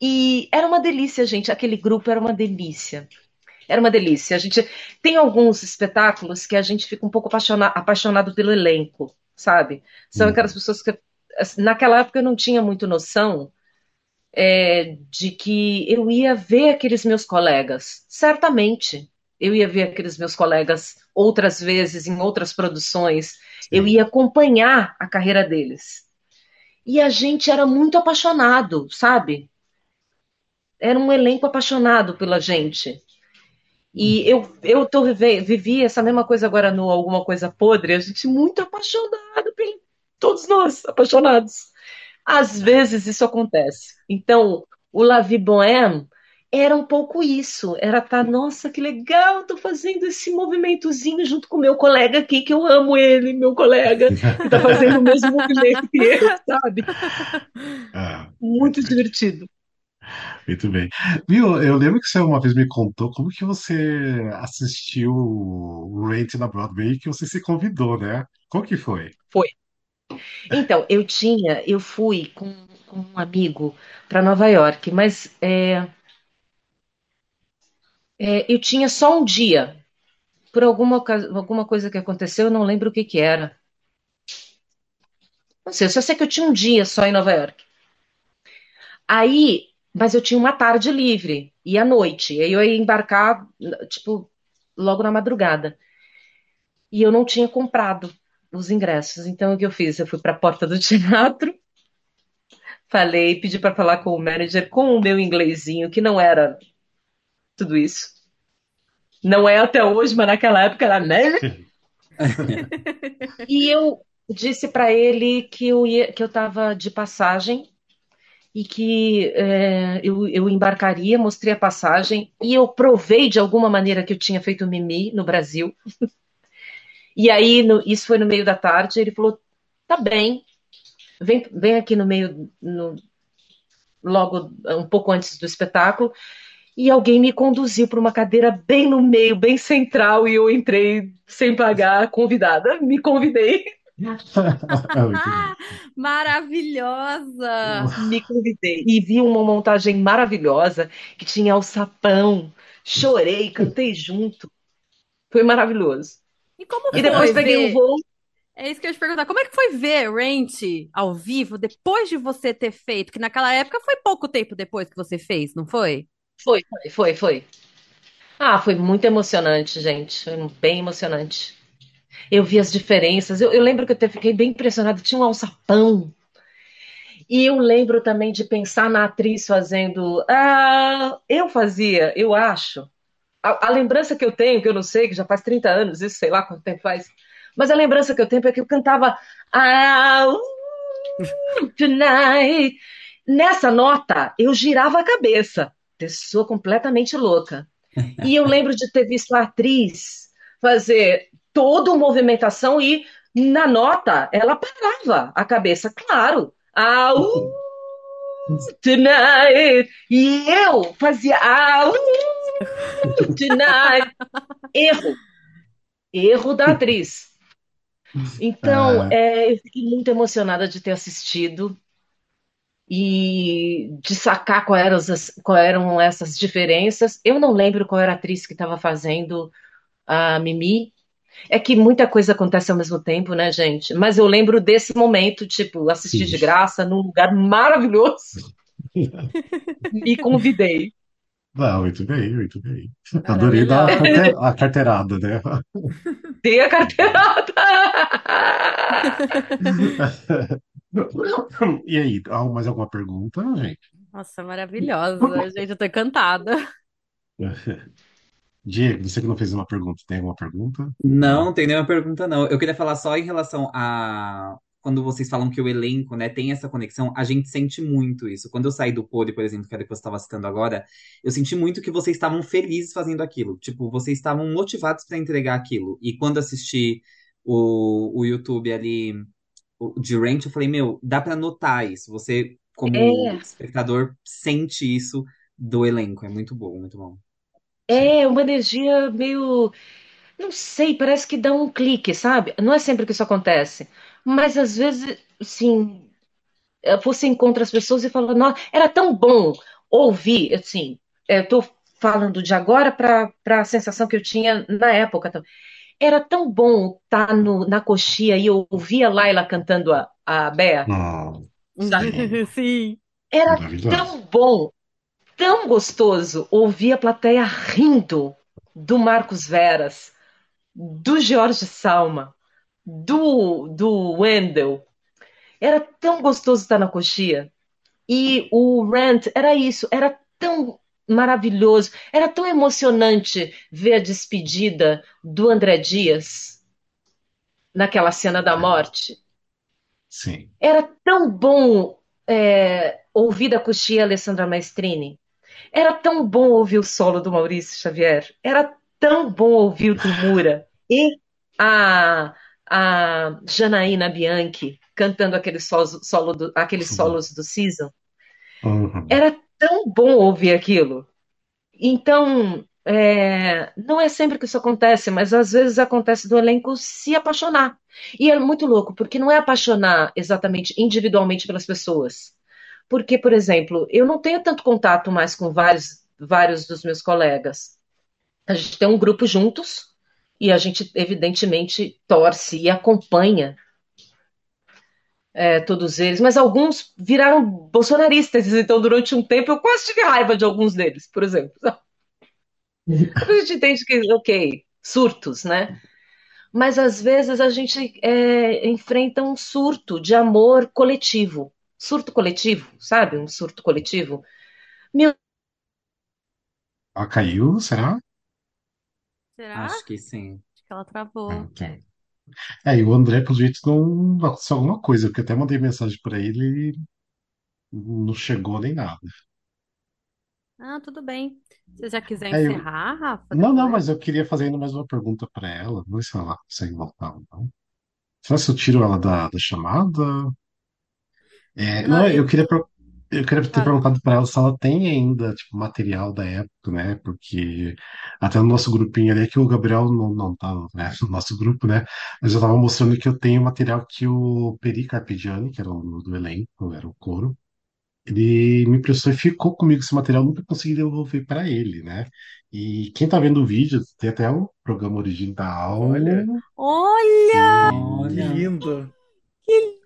e era uma delícia, gente. Aquele grupo era uma delícia. Era uma delícia. A gente tem alguns espetáculos que a gente fica um pouco apaixona- apaixonado pelo elenco, sabe? São aquelas Uhum. pessoas que assim, naquela época eu não tinha muito noção é, de que eu ia ver aqueles meus colegas. Certamente, eu ia ver aqueles meus colegas outras vezes em outras produções. Eu ia acompanhar a carreira deles. E a gente era muito apaixonado, sabe? Era um elenco apaixonado pela gente. E eu, eu tô vivi essa mesma coisa agora no Alguma Coisa Podre, a gente muito apaixonado, todos nós apaixonados Às vezes isso acontece. Então, o La Vie Bohème era um pouco isso. Era tá, nossa, que legal, tô fazendo esse movimentozinho junto com o meu colega aqui, que eu amo ele, meu colega, que tá fazendo o mesmo movimento que eu, sabe? Ah, Muito divertido. Muito bem. Viu, eu lembro que você uma vez me contou como que você assistiu o Rent na Broadway, que você se convidou, né? Como que foi? Foi. Então, eu tinha, eu fui com, com um amigo para Nova York, mas é, é, eu tinha só um dia. Por alguma, alguma coisa que aconteceu, eu não lembro o que que era. Não sei, eu só sei que eu tinha um dia só em Nova York. Aí, mas eu tinha uma tarde livre e à noite. Aí eu ia embarcar, tipo, logo na madrugada. E eu não tinha comprado os ingressos. Então, o que eu fiz? Eu fui para a porta do teatro, falei, pedi para falar com o manager com o meu inglesinho, que não era tudo isso. Não é até hoje, mas naquela época era, né? E eu disse para ele que eu ia, que eu estava de passagem e que é, eu, eu embarcaria, mostrei a passagem e eu provei de alguma maneira que eu tinha feito mimi no Brasil. E aí, no- isso foi no meio da tarde, ele falou: tá bem, vem, vem aqui no meio, no- logo um pouco antes do espetáculo. E alguém me conduziu para uma cadeira bem no meio, bem central, e eu entrei sem pagar, convidada. Me convidei, bem. Maravilhosa! me convidei. E vi uma montagem maravilhosa que tinha alçapão. Chorei, cantei junto. Foi maravilhoso. E como E depois foi peguei ver? um voo. É isso que eu ia te perguntar. Como é que foi ver Rent ao vivo depois de você ter feito? Que naquela época foi pouco tempo depois que você fez, não foi? Foi, foi, foi, foi. Ah, foi muito emocionante, gente. Foi bem emocionante. Eu vi as diferenças. Eu, eu lembro que eu até fiquei bem impressionada. Tinha um alçapão. E eu lembro também de pensar na atriz fazendo. Ah, eu fazia, eu acho. A, a lembrança que eu tenho, que eu não sei, que já faz 30 anos, isso sei lá quanto tempo faz. Mas a lembrança que eu tenho é que eu cantava. Tonight. Nessa nota, eu girava a cabeça. Pessoa completamente louca. E eu lembro de ter visto a atriz fazer toda uma movimentação e na nota ela parava a cabeça, claro. Ah, uh, tonight. E eu fazia ah, tonight. Erro. Erro da atriz. Então, Ah, é, eu fiquei muito emocionada de ter assistido e de sacar qual eram, as, qual eram essas diferenças. Eu não lembro qual era a atriz que estava fazendo a Mimi. É que muita coisa acontece ao mesmo tempo, né, gente? Mas eu lembro desse momento, tipo, assistir de graça num lugar maravilhoso. Me convidei. Não, muito bem, muito bem. Adorei dar a carte- a carteirada, né? Dei a carteirada. E aí, há mais alguma pergunta, gente? Nossa, maravilhosa. Gente, eu tô encantada. Diego, você que não fez uma pergunta, tem alguma pergunta? Não, não tem nenhuma pergunta, não. Eu queria falar só em relação a. Quando vocês falam que o elenco, né, tem essa conexão, a gente sente muito isso. Quando eu saí do Pole, por exemplo, que era o que você estava citando agora, eu senti muito que vocês estavam felizes fazendo aquilo. Tipo, vocês estavam motivados para entregar aquilo. E quando assisti o, o YouTube ali o- de Ranch, eu falei, meu, dá para notar isso. Você, como É, espectador, sente isso do elenco. É muito bom, muito bom. É uma energia meio, não sei, parece que dá um clique, sabe? Não é sempre que isso acontece, mas às vezes, assim, eh, você encontra as pessoas e fala, nossa, era tão bom ouvir, assim, eh, eu tô falando de agora para para a sensação que eu tinha na época. Era tão bom estar no, na coxia e eu ouvia a Laila cantando a, a Bea, Ah, sabe? sim, Sim. Era tão bom, tão gostoso ouvir a plateia rindo do Marcos Veras, do Jorge Salma, do, do Wendel. Era tão gostoso estar na coxia. E o Rant era isso, era tão maravilhoso, era tão emocionante ver a despedida do André Dias naquela cena da morte. Sim. Era tão bom é, ouvir da Cuxia Alessandra Maestrini. Era tão bom ouvir o solo do Maurício Xavier. Era tão bom ouvir o do Mura. E a, a Janaína Bianchi cantando aqueles solos, solo do, aqueles solos do Season. Uhum. Era tão bom ouvir aquilo. Então, é, não é sempre que isso acontece, mas às vezes acontece do elenco se apaixonar. E é muito louco, porque não é apaixonar exatamente individualmente pelas pessoas. Porque, por exemplo, eu não tenho tanto contato mais com vários, vários dos meus colegas. A gente tem um grupo juntos e a gente, evidentemente, torce e acompanha é, todos eles, mas alguns viraram bolsonaristas, então durante um tempo eu quase tive raiva de alguns deles, por exemplo. A gente entende que, ok, surtos, né? Mas às vezes a gente é, enfrenta um surto de amor coletivo. Surto coletivo, sabe? Um surto coletivo. Meu Ela caiu, será? Será? Acho que sim. Acho que ela travou. Ok. É, e o André, pelo jeito, não aconteceu alguma coisa, porque eu até mandei mensagem pra ele e não chegou nem nada. Ah, tudo bem. Se você já quiser É, eu... encerrar, Rafa, Não, não, depois. mas eu queria fazer ainda mais uma pergunta pra ela. Não sei se ela consegue voltar ou não. Será se eu tiro ela da, da chamada? É, Não, não, eu e- queria, per- eu queria ter fala. perguntado pra ela se ela tem ainda, tipo, material da época, né? Porque até no nosso grupinho ali, é que o Gabriel não, não tá, né, no nosso grupo, né? Mas eu tava mostrando que eu tenho material que o Peri Carpegiani, que era o do elenco, era o coro, ele me emprestou e ficou comigo esse material, nunca consegui devolver pra ele, né? E quem tá vendo o vídeo, tem até o programa original. Olha, Olha, que Olha. lindo. que lindo!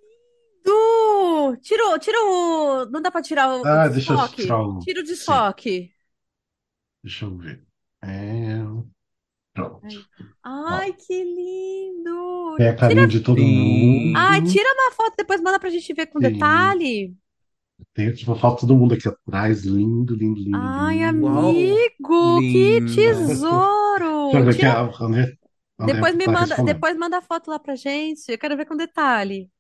Tira o. Não dá pra tirar o, Ah, deixa eu desfoque? tirar o. Tira o Sim, desfoque. deixa eu ver. É, pronto. Ai, Ó, Ai, que lindo! tem a Tira. carinha de todo Sim. Ai, mundo. tira uma foto, depois manda pra gente ver com Sim. detalhe. Tem tipo, a foto todo mundo aqui atrás. Lindo, lindo, lindo, Ai, lindo. Uau. amigo, que Linda. Deixa eu tesouro! ver aqui, Tira. a Depois me tá manda, depois manda a foto lá pra gente. Eu quero ver com detalhe.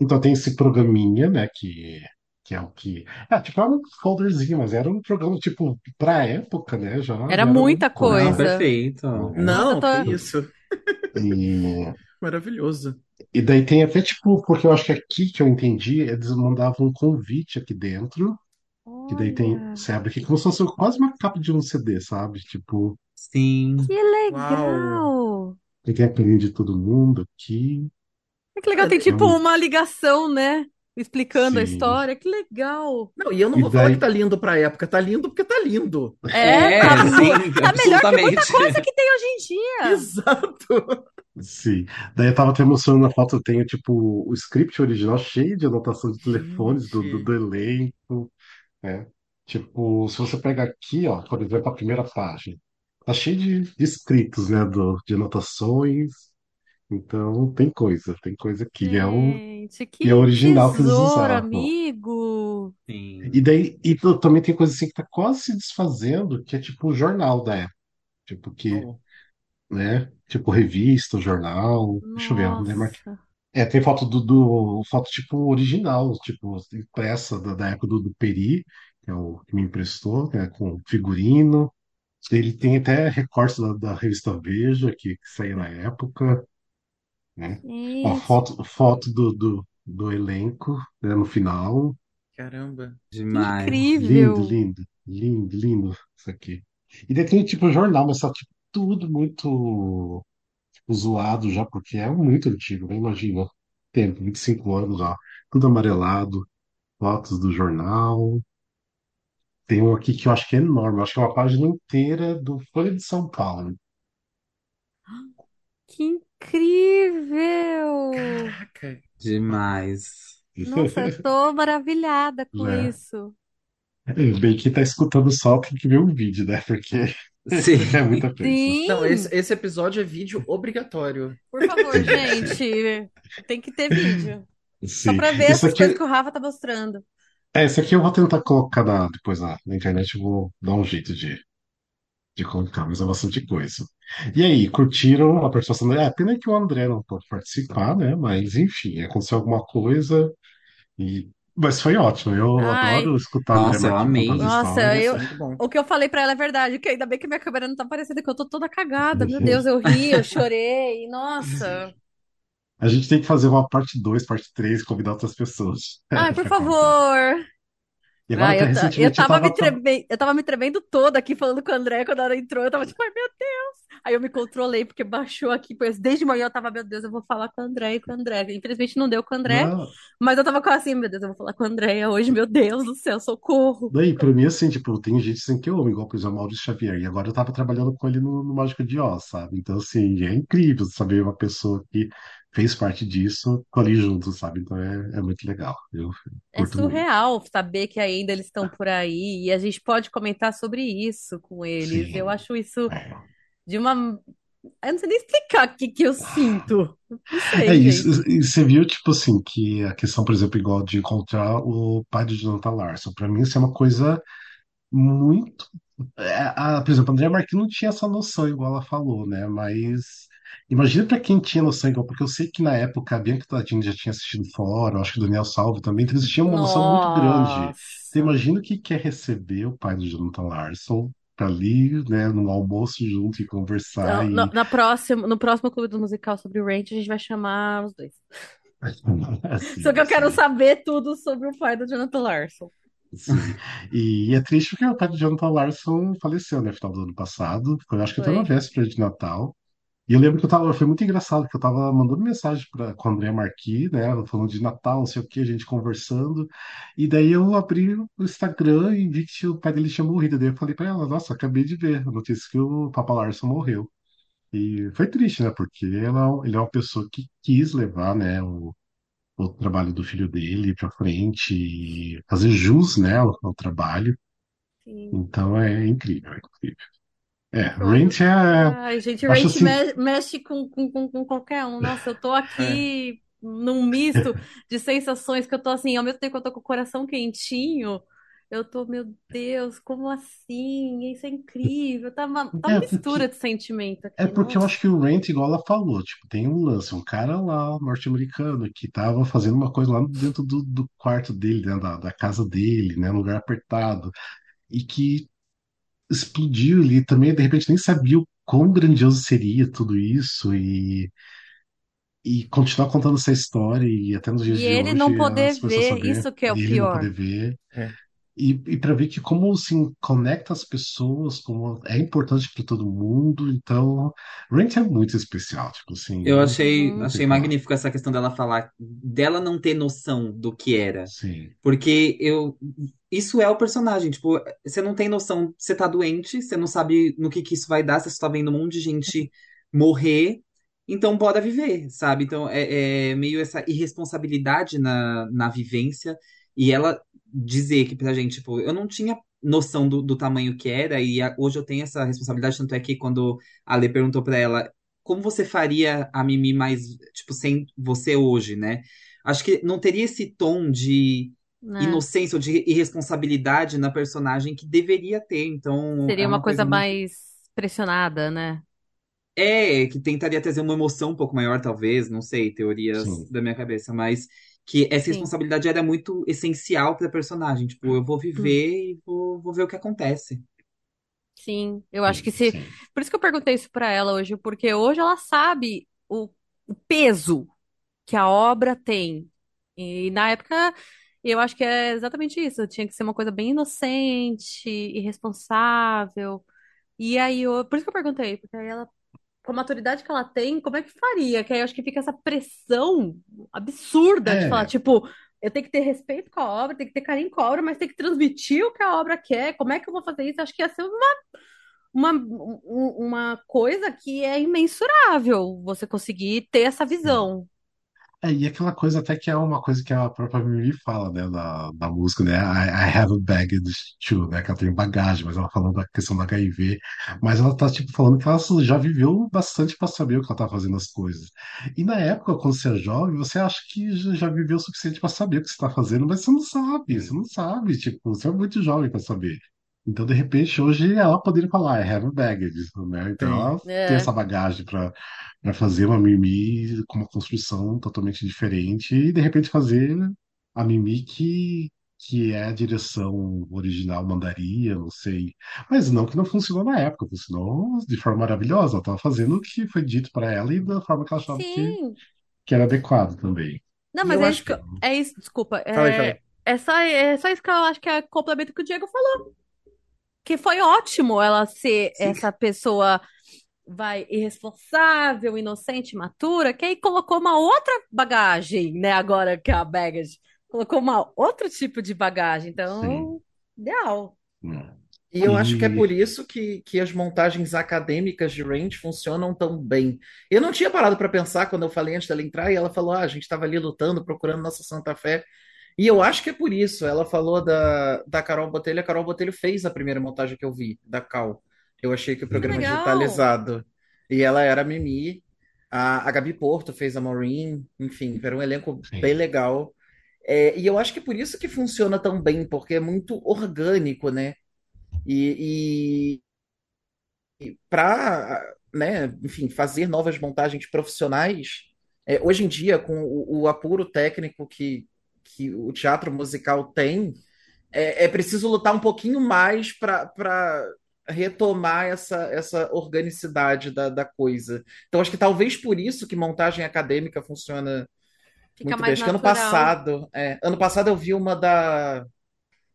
Então tem esse programinha, né, que, que é o que... Ah, tipo, é um folderzinho, mas era um programa, tipo, pra época, né, já, Era já era muita coisa. Coisa. perfeito. Nossa, Não, que tô. isso. E, Maravilhoso. e daí tem até, tipo, porque eu acho que aqui que eu entendi, eles mandavam um convite aqui dentro, que daí tem, Olha, você abre aqui como se fosse quase uma capa de um CD, sabe? Tipo, Sim. que Uau. legal! tem a carinha de todo mundo aqui. Que legal, tem É tipo um... uma ligação, né? Explicando a Sim. história. Que legal! Não, e eu não E vou falar que daí... tá lindo pra época, tá lindo porque tá lindo. É, É, tá, sim, tá melhor que muita coisa que tem hoje em dia. Exato. Sim. Daí eu tava até mostrando na foto, eu tenho, tipo, o script original cheio de anotação de telefones do, do, do elenco, né? Tipo, se você pega aqui, ó, por exemplo, a primeira página, tá cheio de, de escritos, né, do, de anotações. Então, tem coisa, tem coisa que é o, Gente, que é original que eles tesouro, usavam. amigo. Sim. E daí, e t- também tem coisa assim que tá quase se desfazendo, que é tipo o jornal da época. Tipo, que, Oh, né? Tipo revista, jornal. Deixa eu ver, eu lembro aqui. Nossa. É, tem foto do, do- foto tipo original, tipo impressa da, da época do, do Peri, que é o que me emprestou, né, com figurino. Ele tem até recortes da, da revista Veja, que, que saiu na época, né? Foto, foto do, do, do elenco, né, no final. caramba. Demais. Lindo, incrível. lindo, lindo, lindo isso aqui. E daí tem tipo jornal, mas tá tipo, tudo muito tipo, zoado já, porque é muito antigo, né? Imagina, tempo, 25 anos já, tudo amarelado, fotos do jornal. Tem um aqui que eu acho que é enorme, acho que é uma página inteira do Folha de São Paulo. Que incrível! Caraca. Demais. Nossa, eu tô maravilhada com Né? isso. Bem que tá escutando só tem que ver o vídeo, né? Porque, Sim. é muita coisa. Não, esse, Sim, esse episódio é vídeo obrigatório. por favor, gente, tem que ter vídeo. Só Sim. pra ver Isso essas aqui, coisas que o Rafa tá mostrando. é, isso aqui eu vou tentar colocar na- depois na, na internet, eu vou dar um jeito de, de colocar, mas é bastante coisa. E aí, curtiram a participação dele? É, pena que o André não pôde participar, né? Mas enfim, aconteceu alguma coisa e Mas foi ótimo. Eu Ai, adoro escutar Nossa, eu amei. nossa, eu, bom. o que eu falei pra ela é verdade, que ainda bem que minha câmera não tá aparecendo, que eu tô toda cagada. Meu Uhum. Deus, eu ri, eu chorei, nossa. A gente tem que fazer uma parte 2, parte 3, convidar outras pessoas Ai, por favor. Ah, eu, ta- eu tava me tava. eu tava me tremendo toda aqui falando com o André quando ela entrou. Eu tava tipo, ai meu Deus. Aí eu me controlei, porque baixou aqui. Pois desde manhã eu tava, meu Deus, eu vou falar com o André e com o André. Infelizmente não deu com o André, Não, mas eu tava quase assim, meu Deus, eu vou falar com o André hoje, meu Deus do céu, socorro. daí, pra mim, assim, tipo, tem gente assim, que eu amo, igual, por exemplo, o Maurício Xavier. E agora eu tava trabalhando com ele no, no Mágico de Oz, sabe? Então, assim, é incrível saber uma pessoa que fez parte disso, tô ali junto, sabe? Então é, é muito legal. Eu É curto muito. surreal saber que ainda eles estão por aí e a gente pode comentar sobre isso com eles. Eu Sim. acho isso É. de uma. Eu não sei nem explicar o que que eu sinto. Não É sei, gente. isso. E você viu, tipo assim, que a questão, por exemplo, igual de encontrar o pai do Jonathan Larson, pra mim isso é uma coisa muito. é, a, por exemplo, a Andrea Marquinhos não tinha essa noção, igual ela falou, né? Mas imagina pra quem tinha noção igual, porque eu sei que na época a Bianca Tadinho já tinha assistido fora, eu acho que o Daniel Salvo também, então eles tinham uma noção muito grande. Você imagina o que que é receber o pai do Jonathan Larson pra ali, né, no almoço junto e conversar Então, e no, na próxima, no próximo clube do musical sobre o Range, a gente vai chamar os dois. assim, Só que eu quero assim. saber tudo sobre o pai do Jonathan Larson. Sim. E é triste porque o pai do Jonathan Larson faleceu, né, no final do ano passado. Foi, acho que até na Foi. véspera de Natal. E eu lembro que eu tava, foi muito engraçado, que eu tava mandando mensagem pra, com a Andrea Marquis, né, falando de Natal, não sei o que, a gente conversando. E daí eu abri o Instagram e vi que o pai dele tinha morrido. Daí eu falei pra ela, nossa, acabei de ver a notícia que o Papa Larson morreu. E foi triste, né, porque ela, ele é uma pessoa que quis levar, né, o, o trabalho do filho dele pra frente e fazer jus, né, ao, ao trabalho. Sim. Então é incrível, é incrível. É. Rent é. Ai, gente, Range assim. me- mexe com, com, com, qualquer um. Nossa, eu tô É. aqui num misto de sensações que eu tô assim, ao mesmo tempo que eu tô com o coração quentinho, eu tô, meu Deus, como assim? Isso é incrível. Tá uma, tá uma É mistura porque, de sentimento é aqui, porque eu nossa. acho que o Rent, igual ela falou, tipo, tem um lance, um cara lá, norte-americano, que tava fazendo uma coisa lá dentro do, do quarto dele, né, da, da casa dele, né, lugar apertado, e que explodiu ele também, de repente, nem sabia o quão grandioso seria tudo isso, e, e continuar contando essa história, e até nos dias E de ele não hoje poder ver, saber, isso que é o e ele não pior. poder ver. É. E, e para ver que como assim conecta as pessoas, como é importante para todo mundo, então Rent é muito especial, tipo assim, Eu não, achei, Uhum. achei magnífico essa questão dela falar, dela não ter noção do que era. Sim, Porque eu, isso é o personagem, tipo, você não tem noção, você tá doente, você não sabe no que que isso vai dar, você só tá vendo um monte de gente morrer, então bora viver, sabe? Então é, é meio essa irresponsabilidade na, na vivência, e ela dizer que pra gente, tipo, eu não tinha noção do, do tamanho que era, e a- hoje eu tenho essa responsabilidade, tanto é que quando a Lê perguntou pra ela como você faria a Mimi mais, tipo, sem você hoje, né? Acho que não teria esse tom de Né? inocência ou de irresponsabilidade na personagem que deveria ter. Então, Seria é uma uma coisa coisa muito. mais pressionada, né? É, que tentaria trazer uma emoção um pouco maior, talvez, não sei, teorias sim, da minha cabeça, mas que essa Sim. responsabilidade era muito essencial pra personagem. Tipo, eu vou Hum. viver e vou, vou ver o que acontece. Sim, eu acho que sim, se. sim. Por isso que eu perguntei isso pra ela hoje, porque hoje ela sabe o, o peso que a obra tem. E na época, eu acho que é exatamente isso. Tinha que ser uma coisa bem inocente, irresponsável. E aí, eu, por isso que eu perguntei, porque aí ela, com a maturidade que ela tem, como é que faria? Que aí eu acho que fica essa pressão absurda de falar, É, tipo, eu tenho que ter respeito com a obra, tenho que ter carinho com a obra, mas tenho que transmitir o que a obra quer. Como é que eu vou fazer isso? Acho que ia ser uma, uma, um- uma coisa que é imensurável você conseguir ter essa visão. É, e aquela coisa até que é uma coisa que a própria Mimi fala, né, da, da música, né, I, I have a baggage too, né, que ela tem bagagem, mas ela falando da questão do HIV, mas ela tá, tipo, falando que ela já viveu bastante para saber o que ela tá fazendo as coisas. E na época, quando você é jovem, você acha que já, viveu o suficiente para saber o que você tá fazendo, mas você não sabe, você não sabe, tipo, você é muito jovem para saber. Então, de repente, hoje ela poderia falar, I have a baggage, né, então ela Sim. tem É, essa bagagem para para fazer uma Mimi com uma construção totalmente diferente e de repente fazer a Mimi que, que é a direção original mandaria, não sei. Mas não que não funcionou na época, funcionou de forma maravilhosa. Ela estava fazendo o que foi dito para ela e da forma que ela achava que, Sim. que era adequado também. Não, E mas eu é acho isso que eu- que- é isso, desculpa. Fala aí, fala É, aí. é só, é só isso que eu acho que é complemento que o Diego falou. Que foi ótimo ela ser Sim. essa pessoa vai irresponsável, inocente, matura, que aí colocou uma outra bagagem, né? Agora que é a baggage. Colocou uma outro tipo de bagagem. Então, ideal. É. E eu acho que é por isso que, que as montagens acadêmicas de Range funcionam tão bem. Eu não tinha parado para pensar quando eu falei antes dela entrar e ela falou: ah, a gente estava ali lutando, procurando nossa Santa Fé. E eu acho que é por isso. Ela falou da, da Carol Botelho. A Carol Botelho fez a primeira montagem que eu vi, da Cal. Eu achei que o programa Legal. digitalizado. E ela era a Mimi. A, a Gabi Porto fez a Maureen. Enfim, era um elenco Sim. bem legal. É, e eu acho que é por isso que funciona tão bem, porque é muito orgânico, né? E, para, né, enfim, fazer novas montagens profissionais, é, hoje em dia, com o, o apuro técnico que, que o teatro musical tem, é, é preciso lutar um pouquinho mais para retomar essa, essa organicidade da, da coisa. Então, acho que talvez por isso que montagem acadêmica funciona Fica muito bem. mais Acho que ano passado, é, ano passado eu vi uma da,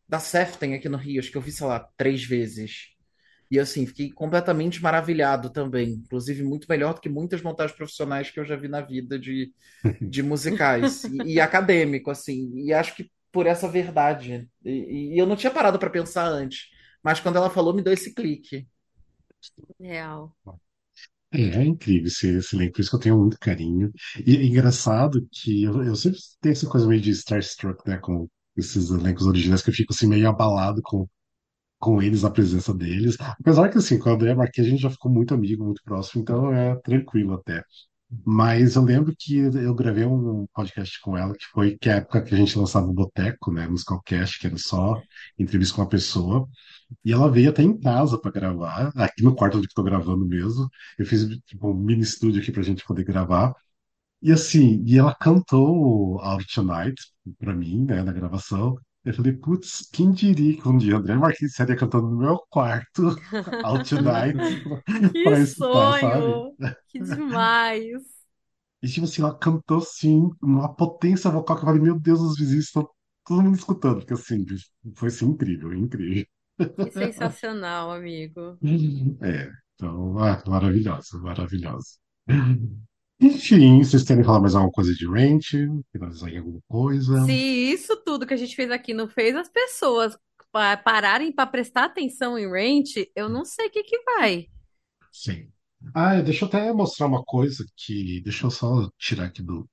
da Seften aqui no Rio, acho que eu vi, sei lá, três vezes. E assim, fiquei completamente maravilhado também. Inclusive, muito melhor do que muitas montagens profissionais que eu já vi na vida de, de musicais. E, e acadêmico, assim. E acho que por essa verdade. E, e eu não tinha parado para pensar antes. Mas quando ela falou, me deu esse clique. Real. É, é incrível esse, esse elenco, por isso que eu tenho muito carinho. E é engraçado que eu, eu sempre tenho essa coisa meio de starstruck, né, com esses elencos originais, que eu fico assim meio abalado com, com eles, a presença deles. Apesar que assim, com a Andrea Marquez a gente já ficou muito amigo, muito próximo, então é tranquilo até. Mas eu lembro que eu gravei um podcast com ela, que foi que é a época que a gente lançava o Boteco, né, Musicalcast, que era só entrevista com uma pessoa. E ela veio até em casa para gravar, aqui no quarto onde tô gravando mesmo. Eu fiz tipo, um mini estúdio aqui pra gente poder gravar. E assim, e ela cantou Out Tonight pra mim, né, na gravação. Eu falei, putz, quem diria que um dia André Marquinhos estaria cantando no meu quarto Out Tonight Que pra escutar, sabe? sonho! Que demais! E tipo assim, ela cantou assim, uma potência vocal que eu falei, meu Deus, os vizinhos estão todo mundo escutando, porque assim, foi assim, incrível, incrível. Que sensacional, amigo. É, então, ah, maravilhosa, maravilhosa. Enfim, vocês querem falar mais alguma coisa de Ranch? Finalizar em alguma coisa? Se isso tudo que a gente fez aqui não fez as pessoas pa- pararem para prestar atenção em Ranch, eu não sei o que que vai. Sim. Ah, deixa eu até mostrar uma coisa que. Deixa eu só tirar aqui do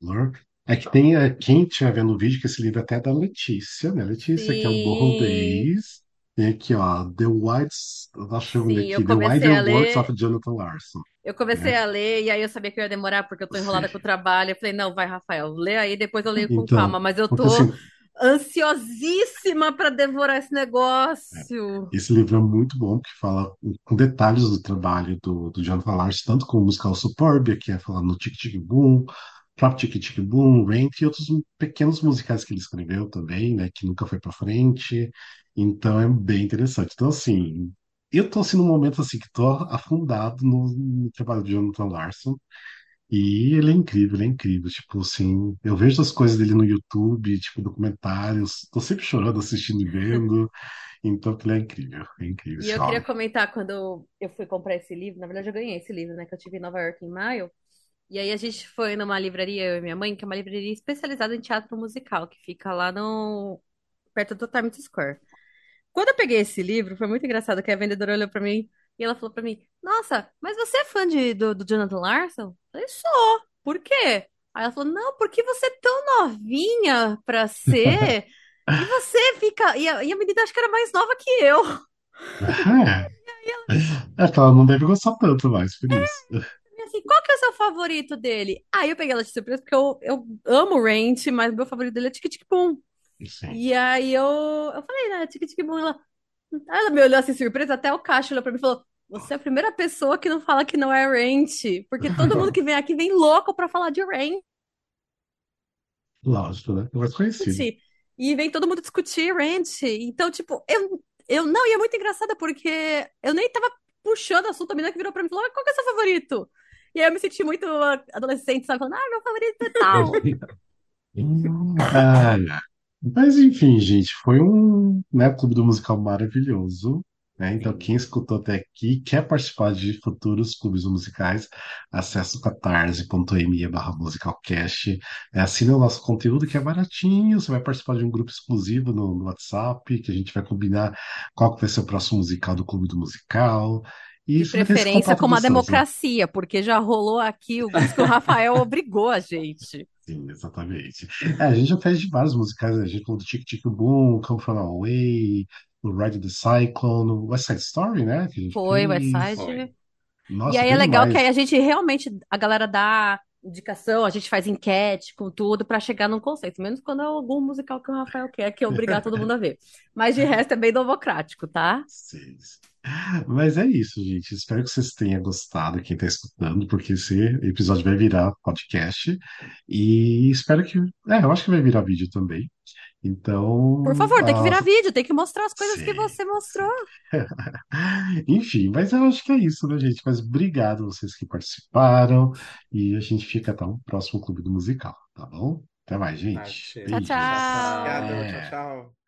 Blur. É que tem é, quem estiver vendo o vídeo, que esse livro até é da Letícia, né? Letícia, que é o Borro Sim, Days. Tem aqui, ó, The Whites. Deixa eu ver sim, eu aqui. The comecei a Wider Works ler, of Jonathan Larson. eu comecei Né? a ler e aí eu sabia que eu ia demorar porque eu tô enrolada com o trabalho. Eu falei, não, vai, Rafael, lê aí, depois eu leio com Então, calma, mas eu porque tô assim, ansiosíssima para devorar esse negócio. Esse livro é muito bom, porque fala com detalhes do trabalho do, do Jonathan Larson, tanto com o musical Superbia, que é falando no Tic Tic Boom, próprio Tic Tic Boom, Rent e outros pequenos musicais que ele escreveu também, né, que nunca foi pra frente. Então é bem interessante. Então, assim, eu tô assim num momento assim que tô afundado no, no trabalho do Jonathan Larson. E ele é incrível, ele é incrível. Tipo assim, eu vejo as coisas dele no YouTube, tipo, documentários, tô sempre chorando, assistindo e vendo. Então, ele é incrível, é incrível E eu queria comentar quando eu fui comprar esse livro, na verdade eu ganhei esse livro, né, que eu tive em Nova York em maio. E aí a gente foi numa livraria, eu e minha mãe, que é uma livraria especializada em teatro musical, que fica lá no perto do Times Square. Quando eu peguei esse livro, foi muito engraçado que a vendedora olhou pra mim e ela falou pra mim: Nossa, mas você é fã de, do, do Jonathan Larson? Eu falei: Sou. Por quê? Aí ela falou: Não, porque você é tão novinha pra ser. E você fica. E a, e a menina acho que era mais nova que eu. É, é que ela não deve gostar tanto mais, por isso. E assim, qual que é o seu favorito dele? Aí eu peguei ela de surpresa, porque eu, eu amo Ranch, mas meu favorito dele é Tic Tic Boom. Sim. E aí eu, eu falei, né, Tic Tic Boom, ela. Ela me olhou assim, surpresa, até o Cacho olhou pra mim e falou: Você é a primeira pessoa que não fala que não é Ranch, porque todo mundo que vem aqui vem louco pra falar de Ranch. Lógico, né? Mais conhecido. E vem todo mundo discutir Ranch. Então, tipo, eu, eu não, e é muito engraçado porque eu nem tava puxando assunto, a menina que virou pra mim e falou: "Ah, qual que é o seu favorito? E aí eu me senti muito adolescente, sabe? Falando, ah, meu favorito é tal. Ah, mas enfim, gente, foi um, né, clube do musical maravilhoso. Né? Então, quem escutou até aqui quer participar de futuros clubes musicais, acesse o catarse.me barra musicalcast, é, assina o nosso conteúdo que é baratinho, você vai participar de um grupo exclusivo no, no WhatsApp, que a gente vai combinar qual que vai ser o próximo musical do clube do musical, e De preferência como a democracia, porque já rolou aqui, o que o Rafael obrigou a gente. Sim, exatamente. É, a gente já fez de vários musicais, né? a gente falou do Tic Tic Boom, Come From Away, o Ride the Cyclone, o West Side Story, né? Que Foi, West fez. Side. Foi. E Nossa, aí é legal que demais. aí a gente realmente, a galera dá indicação, a gente faz enquete com tudo pra chegar num consenso. Menos quando é algum musical que o Rafael quer, que é obrigar todo mundo a ver. Mas de resto é bem democrático, tá? Sim. Mas é isso, gente. Espero que vocês tenham gostado, quem está escutando, porque esse episódio vai virar podcast. E espero que. É, eu acho que vai virar vídeo também. Por Então. favor, tem que ah, virar vídeo, tem que mostrar as coisas que sim, você mostrou. Enfim, mas eu acho que é isso, né, gente? Mas obrigado a vocês que participaram. E a gente fica até o próximo Clube do Musical, tá bom? Até mais, gente. Tchau, Beijos. tchau. Obrigado, É. tchau, tchau.